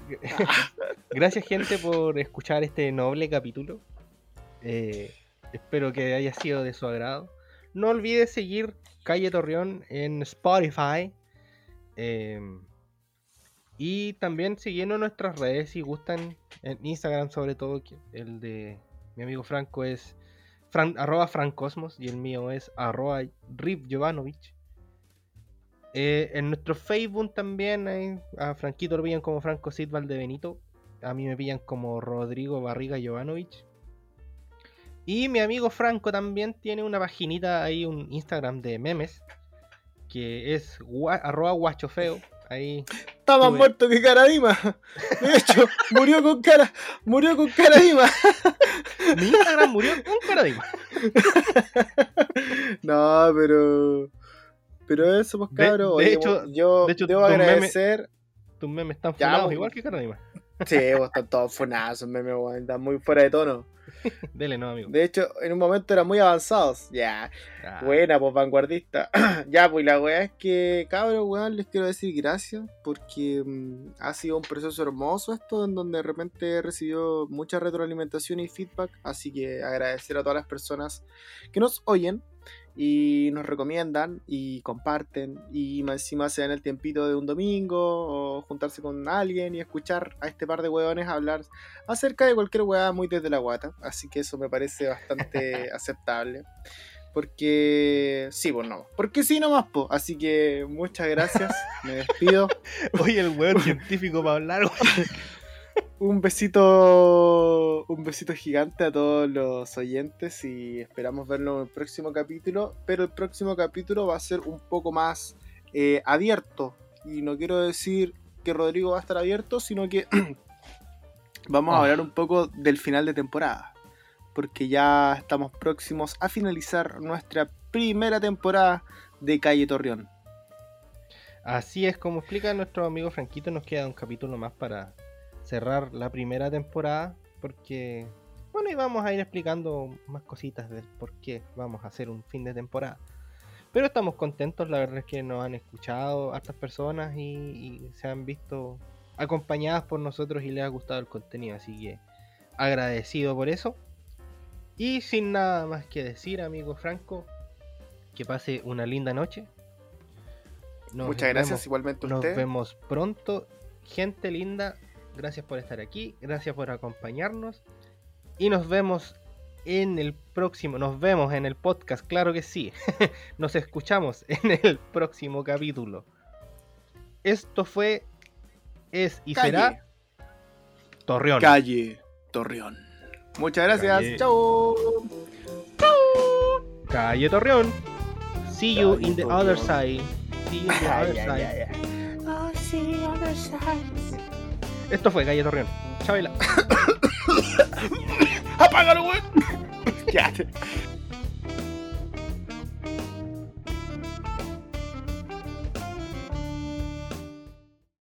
gracias, gente, por escuchar este noble capítulo. Eh, espero que haya sido de su agrado. No olvides seguir Calle Torreón en Spotify. Eh, y también siguiendo nuestras redes si gustan. En Instagram, sobre todo, el de mi amigo Franco es fran, arroba francosmos y el mío es arroba. Eh, en nuestro Facebook también a Franquito Orbillan como Franco Sid Benito. A mí me pillan como Rodrigo Barriga Jovanovic. Y mi amigo Franco también tiene una paginita ahí, un Instagram de memes, que es gua- arroba guachofeo. Ahí Está más Tuve- muerto que Caradima. De hecho, murió con cara, murió con Caradima. mi Instagram murió con paradigma. No, pero. Pero eso, pues De- cabrón. de hecho- yo de hecho, debo memes- agradecer. Tus memes están funados pues. igual que paradigma. Sí, vos están todos funazos, memes, weón. Están muy fuera de tono. Dele, no, amigo. De hecho, en un momento eran muy avanzados. Ya, Ah, buena, pues vanguardista. ya, pues la weá es que, cabrón, weón, les quiero decir gracias. Porque mm, ha sido un proceso hermoso esto, en donde de repente he recibido mucha retroalimentación y feedback. Así que agradecer a todas las personas que nos oyen y nos recomiendan y comparten y más encima se dan el tiempito de un domingo o juntarse con alguien y escuchar a este par de hueones hablar acerca de cualquier hueá muy desde la guata. Así que eso me parece bastante aceptable. Porque sí, pues no. Porque sí nomás, po. Así que muchas gracias. Me despido. Oye, el weón científico para hablar. Un besito, un besito gigante a todos los oyentes y esperamos verlo en el próximo capítulo. Pero el próximo capítulo va a ser un poco más eh, abierto. Y no quiero decir que Rodrigo va a estar abierto, sino que vamos a Ah. hablar un poco del final de temporada. Porque ya estamos próximos a finalizar nuestra primera temporada de Calle Torreón. Así es como explica nuestro amigo Franquito, nos queda un capítulo más para cerrar la primera temporada, porque, bueno, y vamos a ir explicando más cositas del por qué vamos a hacer un fin de temporada. Pero estamos contentos, la verdad es que nos han escuchado hartas personas y, y se han visto acompañadas por nosotros y les ha gustado el contenido, así que agradecido por eso. Y sin nada más que decir, amigo Franco, que pase una linda noche. Nos Muchas gracias, vemos- igualmente a nos usted. vemos pronto. Gente linda, gracias por estar aquí, gracias por acompañarnos. Y nos vemos en el próximo, nos vemos en el podcast, claro que sí. nos escuchamos en el próximo capítulo. Esto fue, es y será Calle. Torreón. Calle Torreón. Muchas gracias. Calle. Chao. Calle Torreón. See you Calle in the Torreón. other side. See you in the other side. Oh, see the other side. Esto fue Calle Torreón. Chao, Vela. ¡Apágalo, güey! ya.